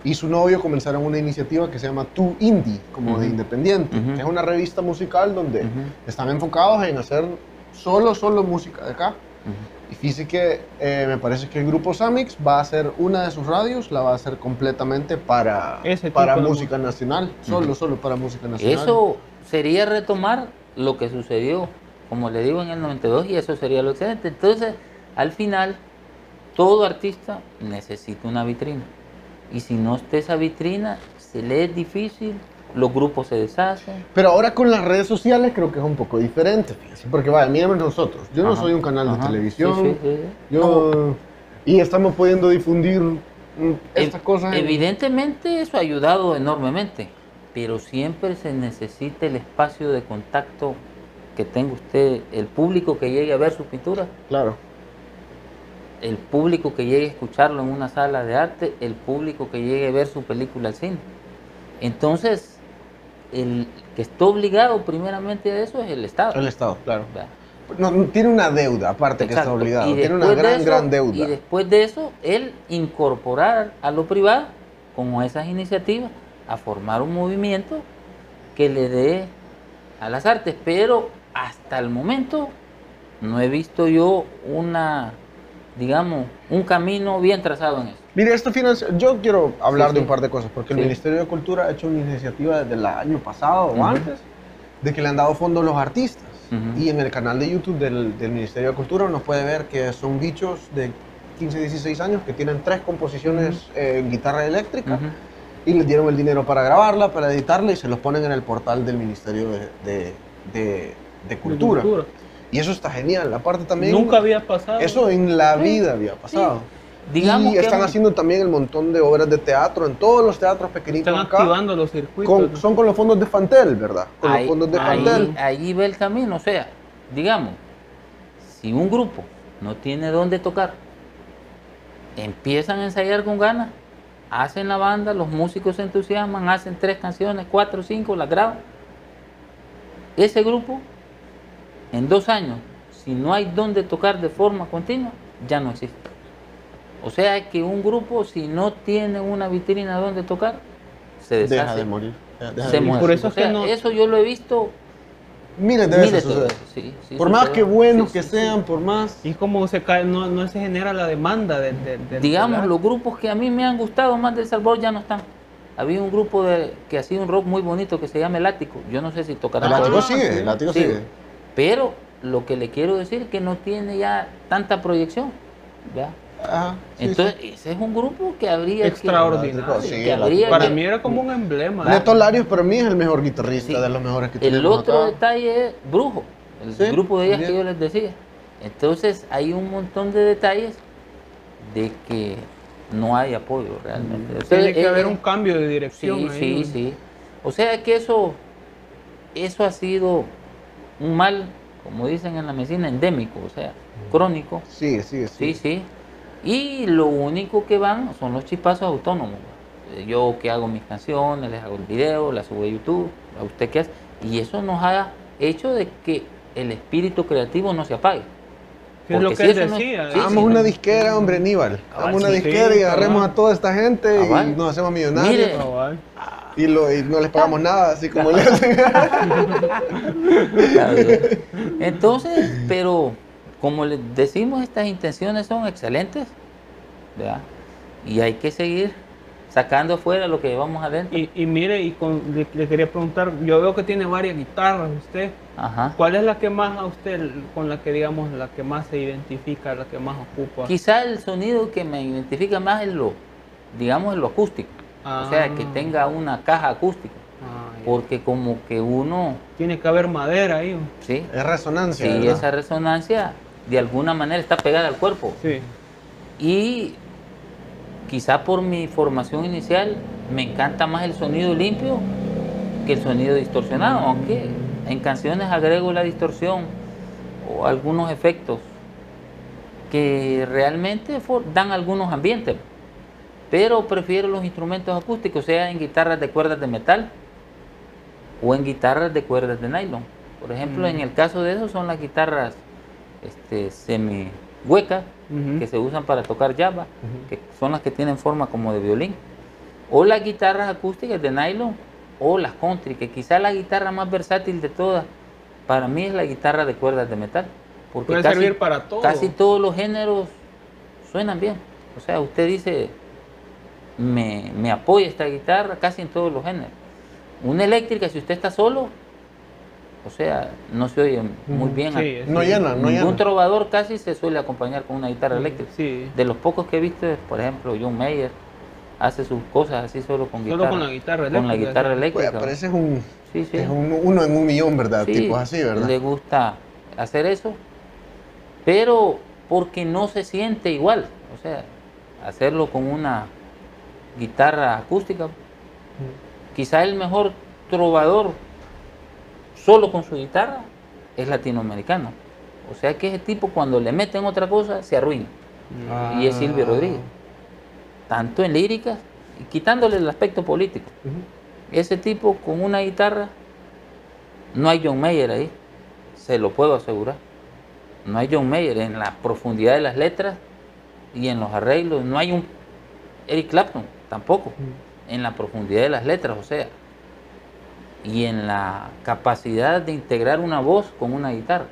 Y su novio comenzaron una iniciativa que se llama Tu Indie, como de independiente. Es una revista musical donde están enfocados en hacer solo, solo música de acá. Y fíjese que eh, me parece que el grupo Samix va a hacer una de sus radios, la va a hacer completamente para, Ese para música nacional. Solo, solo para música nacional. Eso sería retomar lo que sucedió, como le digo, en el 92 y eso sería lo excelente. Entonces, al final, todo artista necesita una vitrina. Y si no está esa vitrina, se le es difícil, los grupos se deshacen. Pero ahora con las redes sociales creo que es un poco diferente, fíjense, porque vaya, mírenme nosotros, yo no Ajá, soy un canal de televisión, sí, sí, yo y estamos pudiendo difundir mm, estas cosas. en- Evidentemente eso ha ayudado enormemente, pero siempre se necesita el espacio de contacto que tenga usted, el público que llegue a ver su pintura, Claro. el público que llegue a escucharlo en una sala de arte, el público que llegue a ver su película al cine. Entonces, el que está obligado primeramente a eso es el Estado. El Estado, claro. ¿verdad? No, no, tiene una deuda, aparte que está obligado. Y Tiene una de gran, eso- gran deuda. Y después de eso, él incorporar a lo privado, con esas iniciativas, a formar un movimiento que le dé a las artes. Pero hasta el momento no he visto yo una, digamos, un camino bien trazado en eso. Mire, esto. Yo quiero hablar Sí, de sí. un par de cosas, porque el Sí. Ministerio de Cultura ha hecho una iniciativa desde el año pasado Ujú. o antes, de que le han dado fondos a los artistas. Ujú. Y en el canal de YouTube del, del Ministerio de Cultura uno puede ver que son bichos de 15, 16 años que tienen tres composiciones eh, en guitarra eléctrica y les dieron el dinero para grabarla, para editarla y se los ponen en el portal del Ministerio de, de- de- de Cultura. Y eso está genial. Aparte también... Nunca había pasado. Eso en la vida había pasado. Digamos y que están hemos- haciendo también el montón de obras de teatro en todos los teatros pequeñitos Están acá. activando los circuitos. con- son con los fondos de Fantel, ¿verdad? Con ahí, los fondos de ahí- Fantel. ahí va el camino. O sea, digamos, si un grupo no tiene dónde tocar, empiezan a ensayar con ganas, hacen la banda, los músicos se entusiasman, hacen tres canciones, cuatro, cinco, las graban. Ese grupo, en dos años, si no hay dónde tocar de forma continua, ya no existe. O sea que un grupo, si no tiene una vitrina donde tocar, se deshace. Deja de morir. Deja de Se morir. muere. por eso O es que no- Eso yo lo he visto Miles de miles veces de sucede. veces, sí, sí Por más que buenos Sí, que sí, sí. sean, por más... Y como se cae, no, no se genera la demanda de, de- del- Digamos, del los grupos que a mí me han gustado más de El Salvador ya no están. Había un grupo de, que hacía un rock muy bonito que se llama El Ático. Yo no sé si tocará. El látigo Ah, sigue, el látigo Sí. sigue. Pero lo que le quiero decir es que no tiene ya tanta proyección. ¿ya? Ajá, sí, Entonces, ese es un grupo que habría que- Extraordinario. Sí, que habría Para que- mí era como un emblema. sí. Neto Larios para mí es el mejor guitarrista Sí. de los mejores que El otro acá. detalle es Brujo, el Sí, grupo de ellas que yo les decía. Entonces hay un montón de detalles de que no hay apoyo realmente. Mm. Tiene que haber eh, un cambio de dirección. Sí, ahí, sí, ¿no? sí. O sea que eso, eso ha sido un mal, como dicen en la medicina, endémico, o sea, crónico. Sí, sí, Sí, sí. Y lo único que van son los chispazos autónomos. Eh, Yo que hago mis canciones, les hago el video, las subo a YouTube, a usted qué hace. Y eso nos ha hecho de que el espíritu creativo no se apague. ¿Qué es lo Porque que si él no- decía? sí, sí, una no. disquera, hombre, Aníbal. Hagamos una sí, disquera y cabal. agarremos a toda esta gente Cabal. y nos hacemos millonarios. Mire. Y, lo, y no les pagamos nada, así como le hacen. Entonces, pero como les decimos, estas intenciones son excelentes, ¿verdad? Y hay que seguir sacando afuera lo que llevamos adentro. Y, y mire, y con- le, le quería preguntar, yo veo que tiene varias guitarras usted. Ajá. ¿Cuál es la que más a usted, con la que digamos, la que más se identifica, la que más ocupa? Quizá el sonido que me identifica más es lo, digamos, es lo acústico. O sea, que Ah. tenga una caja acústica. Ah. Porque como que uno, Tiene que haber madera ahí. ¿sí? Es resonancia. Sí, ¿verdad? esa resonancia de alguna manera está pegada al cuerpo. Sí. Y quizá por mi formación inicial me encanta más el sonido limpio que el sonido distorsionado, aunque en canciones agrego la distorsión o algunos efectos que realmente dan algunos ambientes. Pero prefiero los instrumentos acústicos, sea en guitarras de cuerdas de metal o en guitarras de cuerdas de nylon. Por ejemplo, en el caso de eso son las guitarras este, semi huecas que se usan para tocar java, que son las que tienen forma como de violín, o las guitarras acústicas de nylon, o las country, que quizá la guitarra más versátil de todas, para mí es la guitarra de cuerdas de metal, porque Puede casi, servir para todo. casi todos los géneros suenan bien. O sea, usted dice, me, me apoya esta guitarra casi en todos los géneros. Una eléctrica, si usted está solo, o sea, no se oye muy bien. Sí, No llena, no Ningún llena. trovador casi se suele acompañar con una guitarra eléctrica. Sí. De los pocos que he visto, por ejemplo, John Mayer hace sus cosas así solo con Solo guitarra. con la guitarra Con la eléctrica, guitarra eléctrica. pero ese es un, Sí, sí. es un- uno en un millón, ¿verdad? Sí, Tipos así, ¿verdad? Le gusta hacer eso, pero porque no se siente igual. O sea, hacerlo con una guitarra acústica. Quizá el mejor trovador solo con su guitarra es latinoamericano. O sea que ese tipo cuando le meten otra cosa se arruina. Ah. Y es Silvio Rodríguez. Tanto en líricas, y quitándole el aspecto político. Ese tipo con una guitarra, no hay John Mayer ahí, se lo puedo asegurar. No hay John Mayer en la profundidad de las letras y en los arreglos. No hay un Eric Clapton tampoco en la profundidad de las letras, o sea, y en la capacidad de integrar una voz con una guitarra.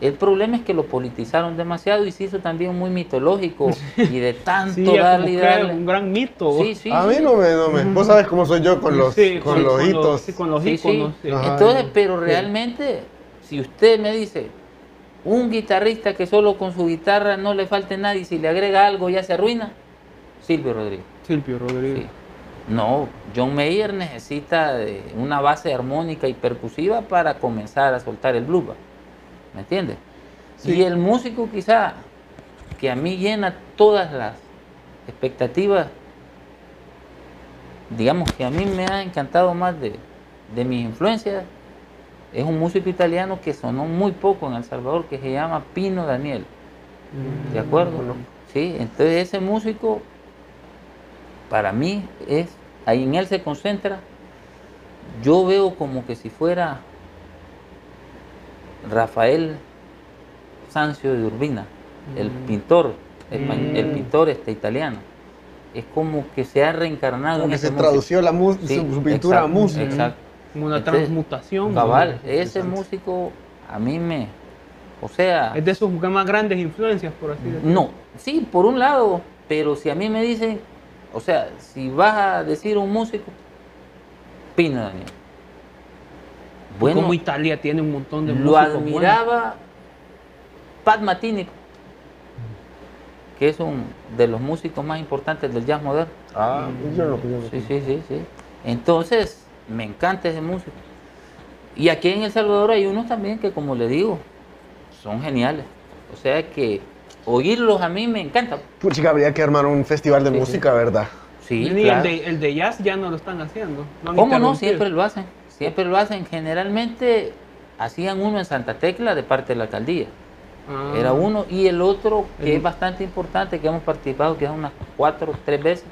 El problema es que lo politizaron demasiado y se hizo también muy mitológico y de tanto Sí, darle y darle. un gran mito. Sí, sí, a mí sí. no me, no me. Vos sabes cómo soy yo con los, Sí, con sí, los hitos. sí, con los Sí, sí. íconos. sí. Ajá. Entonces, pero realmente, si usted me dice, un guitarrista que solo con su guitarra no le falte nada y si le agrega algo ya se arruina, Silvio Rodríguez. Silvio Rodríguez. Sí. No, John Mayer necesita de una base armónica y percusiva para comenzar a soltar el blues. ¿Me entiendes? Sí. Y el músico quizá que a mí llena todas las expectativas, digamos que a mí me ha encantado más de, de mis influencias, es un músico italiano que sonó muy poco en El Salvador, que se llama Pino Daniel. ¿De acuerdo? Sí, entonces ese músico, para mí, es, ahí en él se concentra, yo veo como que si fuera Rafael Sancio de Urbina, el pintor, espa- el Mm. pintor este italiano. Es como que se ha reencarnado Como en que ese se tradució la Sí, su, su pintura a música. Exacto. Como una Entonces, transmutación. Cabal, ¿no? ese músico a mí me, o sea, Es de sus más grandes influencias, por así decirlo. no, sí, por un lado, pero si a mí me dicen, o sea, si vas a decir un músico, Pino Daniel. Bueno, Como Italia tiene un montón de lo músicos buenos. admiraba Pat Matini, que es un de los músicos más importantes del jazz moderno. Ah, yo yo no. Sí, sí, sí, sí. Entonces, me encanta ese músico. Y aquí en El Salvador hay unos también que, como le digo, son geniales. O sea que oírlos a mí me encanta. Puchica, habría que armar un festival de Sí, sí. música, ¿verdad? Sí, Y claro. el, de, el de jazz ya no lo están haciendo. ¿Cómo no? Siempre lo hacen. Siempre lo hacen. Generalmente hacían uno en Santa Tecla de parte de la alcaldía. Ah. Era uno y el otro que El- es bastante importante, que hemos participado, que es unas cuatro, tres veces,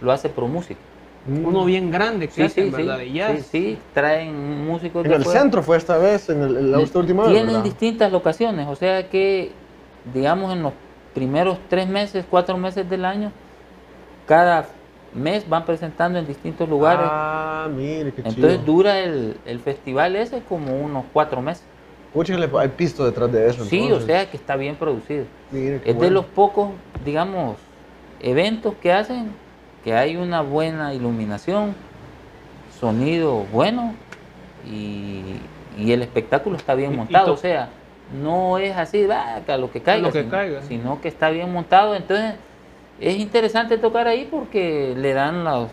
lo hace Pro Música. Uno bien grande que Sí, hacen, sí, sí, ¿verdad? Y ya. sí, sí, traen músicos En de el centro fue esta vez, en, el, en la última vez, Tienen ¿verdad? distintas locaciones, o sea que, digamos, en los primeros tres meses, cuatro meses del año, cada mes van presentando en distintos lugares. Ah, mire, qué chido. Entonces dura el, el festival ese como unos cuatro meses. Pucha, hay pisto detrás de eso. Sí, o sea que está bien producido. Mire, Es de los pocos, digamos, eventos que hacen que hay una buena iluminación, sonido bueno y, y el espectáculo está bien montado. O sea, no es así, va, a lo que caiga, lo que sino, caiga. sino que está bien montado. Entonces, es interesante tocar ahí porque le dan los,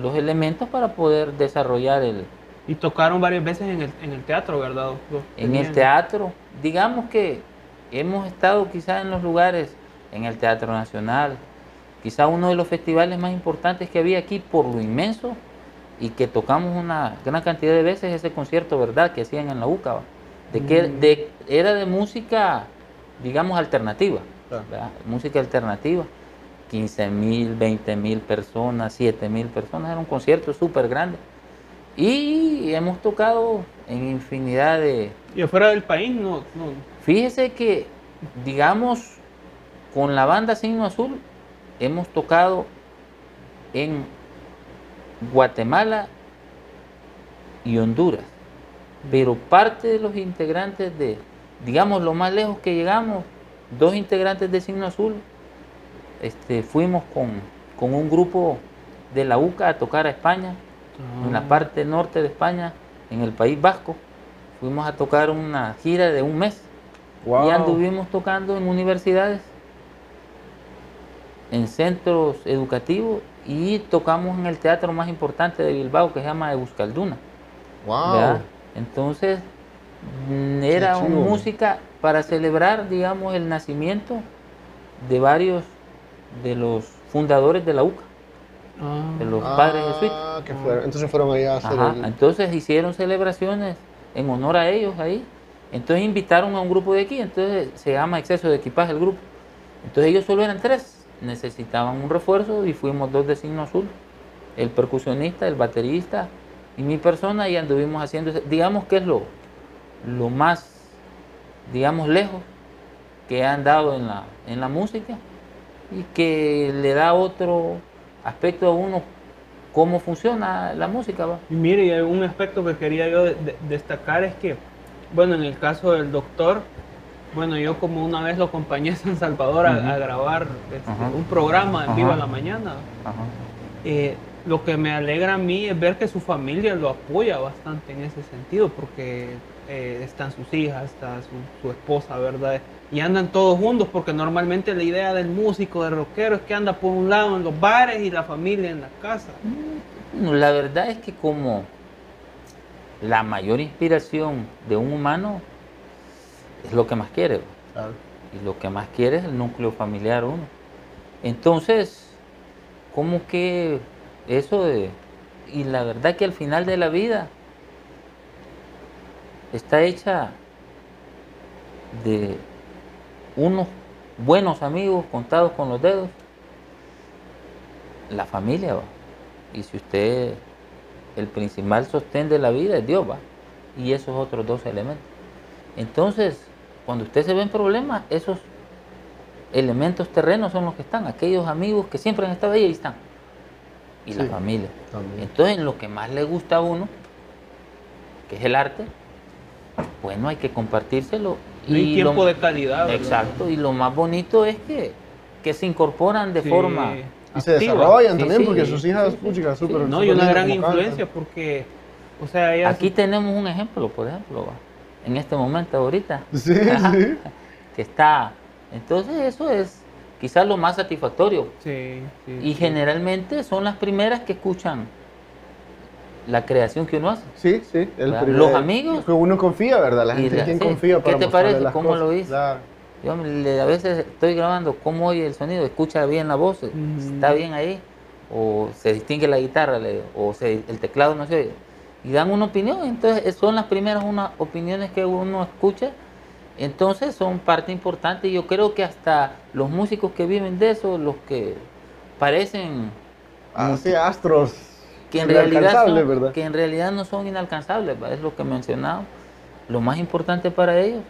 los elementos para poder desarrollar el, Y tocaron varias veces en el, en el teatro, ¿verdad? en el teatro. Digamos que hemos estado quizás en los lugares, en el Teatro Nacional, quizá uno de los festivales más importantes que había aquí por lo inmenso y que tocamos una gran cantidad de veces ese concierto, ¿verdad? Que hacían en la UCA, ¿va? De que Mm. de- era de música, digamos, alternativa, música alternativa. 15 mil, 20 mil personas, 7 mil personas, era un concierto súper grande. Y hemos tocado en infinidad de... Y afuera del país, no. no. Fíjese que, digamos, con la banda Signo Azul, hemos tocado en Guatemala y Honduras. Pero parte de los integrantes de, digamos, lo más lejos que llegamos, dos integrantes de Signo Azul, este, fuimos con, con un grupo de la UCA a tocar a España en la Ah. parte norte de España, en el País Vasco. Fuimos a tocar una gira de un mes Wow. y anduvimos tocando en universidades, en centros educativos y tocamos en el teatro más importante de Bilbao que se llama Euskalduna. Wow. Entonces, mm, era una música para celebrar, digamos, el nacimiento de varios de los fundadores de la UCA, Ah. de los padres jesuitas. Ah, que fueron. Entonces fueron allá a hacer Ajá, el... Entonces hicieron celebraciones en honor a ellos ahí. Entonces invitaron a un grupo de aquí, entonces se llama exceso de equipaje el grupo. Entonces ellos solo eran tres, necesitaban un refuerzo y fuimos dos de signo azul. El percusionista, el baterista y mi persona y anduvimos haciendo, digamos que es lo, lo más, digamos, lejos que han dado en la, en la música y que le da otro aspecto a uno cómo funciona la música. ¿va? Y mire, un aspecto que quería yo de- de- destacar es que, bueno, en el caso del doctor, bueno, yo como una vez lo acompañé a San Salvador a, grabar este, un programa en vivo Ajá. a la mañana. Eh, lo que me alegra a mí es ver que su familia lo apoya bastante en ese sentido, porque eh, están sus hijas, está su, su esposa, ¿verdad? Y andan todos juntos, porque normalmente la idea del músico, del rockero, es que anda por un lado en los bares y la familia en la casa. No, La verdad es que como la mayor inspiración de un humano es lo que más quiere. Y lo que más quiere es el núcleo familiar uno. Entonces, como que eso de... Y la verdad que al final de la vida está hecha de unos buenos amigos contados con los dedos. La familia va. Y si usted, el principal sostén de la vida es Dios va. Y esos otros dos elementos. Entonces, cuando usted se ve en problemas, esos elementos terrenos son los que están, aquellos amigos que siempre han estado ahí, ahí están. Y la familia. también. Entonces, en lo que más le gusta a uno, que es el arte, bueno, hay que compartírselo. Y hay lo- tiempo de calidad. ¿verdad? Exacto, y lo más bonito es que, que se incorporan de Sí. forma... Y se activa. desarrollan Sí, también sí, porque sí, sus hijas, sí. súper. No, y una gran cantan. influencia porque, o sea, ella Aquí tenemos un ejemplo, por ejemplo, en este momento ahorita, Sí, sí. que está... Entonces eso es quizás lo más satisfactorio. Sí, sí, Y sí. generalmente son las primeras que escuchan la creación que uno hace. Sí, sí. el primer- Los amigos. Que uno confía, ¿verdad? La gente la- en quien sí. confía ¿Qué para te mostrarle parece? ¿Cómo lo hizo? Claro. Yo le- a veces estoy grabando, ¿cómo oye el sonido? ¿Escucha bien la voz? ¿Está bien ahí? ¿O se distingue la guitarra? le digo, ¿O se- el teclado no se oye? y dan una opinión. Entonces son las primeras unas opiniones que uno escucha. Entonces son parte importante. Yo creo que hasta los músicos que viven de eso, los que parecen Así, astros. que en, realidad son- ¿verdad? que en realidad no son inalcanzables, ¿va? es lo que he mencionado. Lo más importante para ellos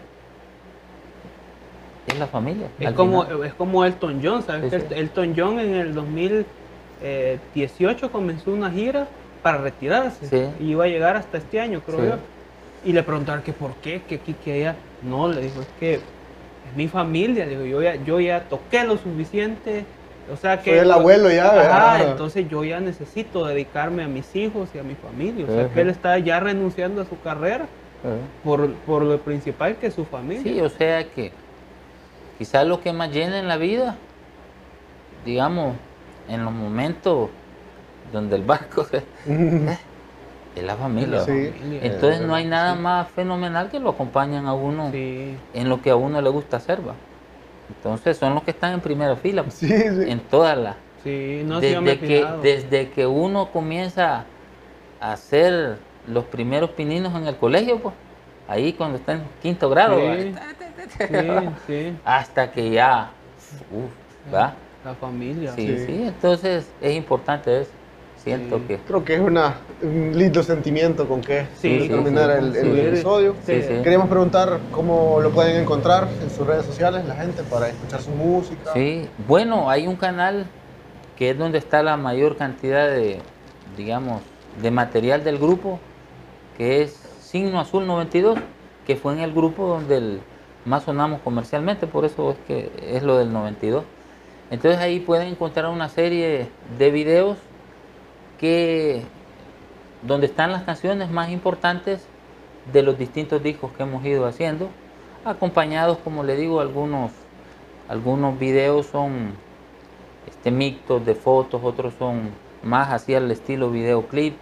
es la familia. Es como, final. es como Elton John, ¿sabes? Sí, Elton John en el 2018 comenzó una gira para retirarse Sí. y iba a llegar hasta este año, creo Sí. yo. Y le preguntaron que por qué, que aquí, que allá. No, le dijo, es que es mi familia, digo, yo ya, yo ya toqué lo suficiente. O sea que. Soy el abuelo ya, ¿verdad? entonces yo ya necesito dedicarme a mis hijos y a mi familia. O sea Ajá. que él está ya renunciando a su carrera Eh. por, por lo principal que es su familia. Sí, o sea que quizás lo que más llena en la vida, digamos, en los momentos donde el barco se- es la familia. Sí. Entonces Eh, no hay nada más fenomenal que lo acompañan a uno Sí. en lo que a uno le gusta hacer, ¿va? Entonces son los que están en primera fila, Sí, sí. en todas las... No, desde, que, fijado. desde que uno comienza a hacer los primeros pininos en el colegio, pues, ahí cuando está en quinto grado, Sí. ¿va? Sí, sí. hasta que ya, uf, ¿va? La familia. Sí, Sí. sí, entonces es importante eso. Siento Sí. que... Creo que es una, un lindo sentimiento con que Sí, terminar sí, el, sí. el Sí. episodio. Sí, sí. Queríamos preguntar cómo lo pueden encontrar en sus redes sociales la gente para escuchar su música. Sí, bueno, hay un canal que es donde está la mayor cantidad de, digamos, de material del grupo, que es Signo Azul 92, que fue en el grupo donde el- más sonamos comercialmente, por eso es que es lo del 92. Entonces ahí pueden encontrar una serie de videos que donde están las canciones más importantes de los distintos discos que hemos ido haciendo, acompañados, como le digo, algunos algunos videos son este, mixtos de fotos, otros son más hacia el estilo videoclip.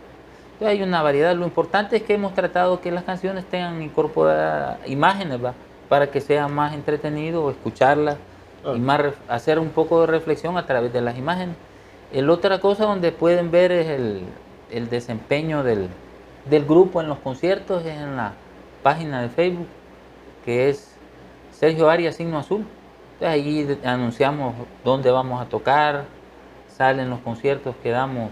Entonces, hay una variedad. Lo importante es que hemos tratado que las canciones tengan incorporadas imágenes, ¿va? para que sea más entretenido escucharlas Ah. y más hacer un poco de reflexión a través de las imágenes. El otra cosa donde pueden ver es el, el desempeño del, del grupo en los conciertos, es en la página de Facebook, que es Sergio Arias Signo Azul. Entonces ahí de- anunciamos dónde vamos a tocar, salen los conciertos que damos,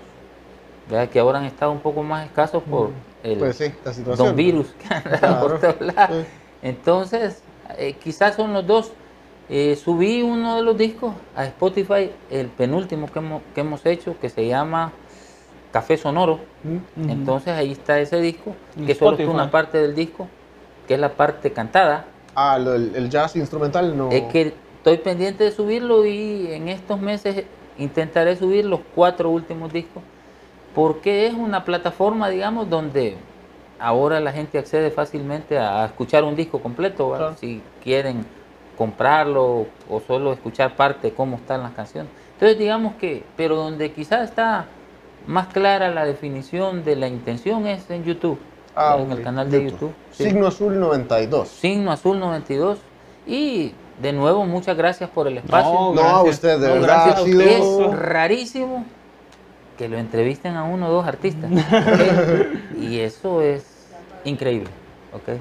¿verdad? que ahora han estado un poco más escasos por el Pues sí, la situación. don virus que anda Claro. por todos lados. Sí. Entonces, eh, quizás son los dos. Eh, subí uno de los discos a Spotify, el penúltimo que hemos, que hemos hecho, que se llama Café Sonoro. Mm. Entonces ahí está ese disco, que solo es Spotify. una parte del disco, que es la parte cantada. Ah, lo- el, el jazz instrumental no. Es que estoy pendiente de subirlo y en estos meses intentaré subir los cuatro últimos discos, porque es una plataforma, digamos, donde ahora la gente accede fácilmente a, a escuchar un disco completo, si quieren comprarlo o solo escuchar parte de cómo están las canciones. Entonces digamos que, pero donde quizás está más clara la definición de la intención es en YouTube, Ah, en el canal de YouTube. sí. Signo Azul 92. Signo Azul 92. Y de nuevo, muchas gracias por el espacio. No, No, a usted, de No, verdad, gracias ha a sido- ustedes. es rarísimo que lo entrevisten a uno o dos artistas. Y eso es increíble. ¿ok?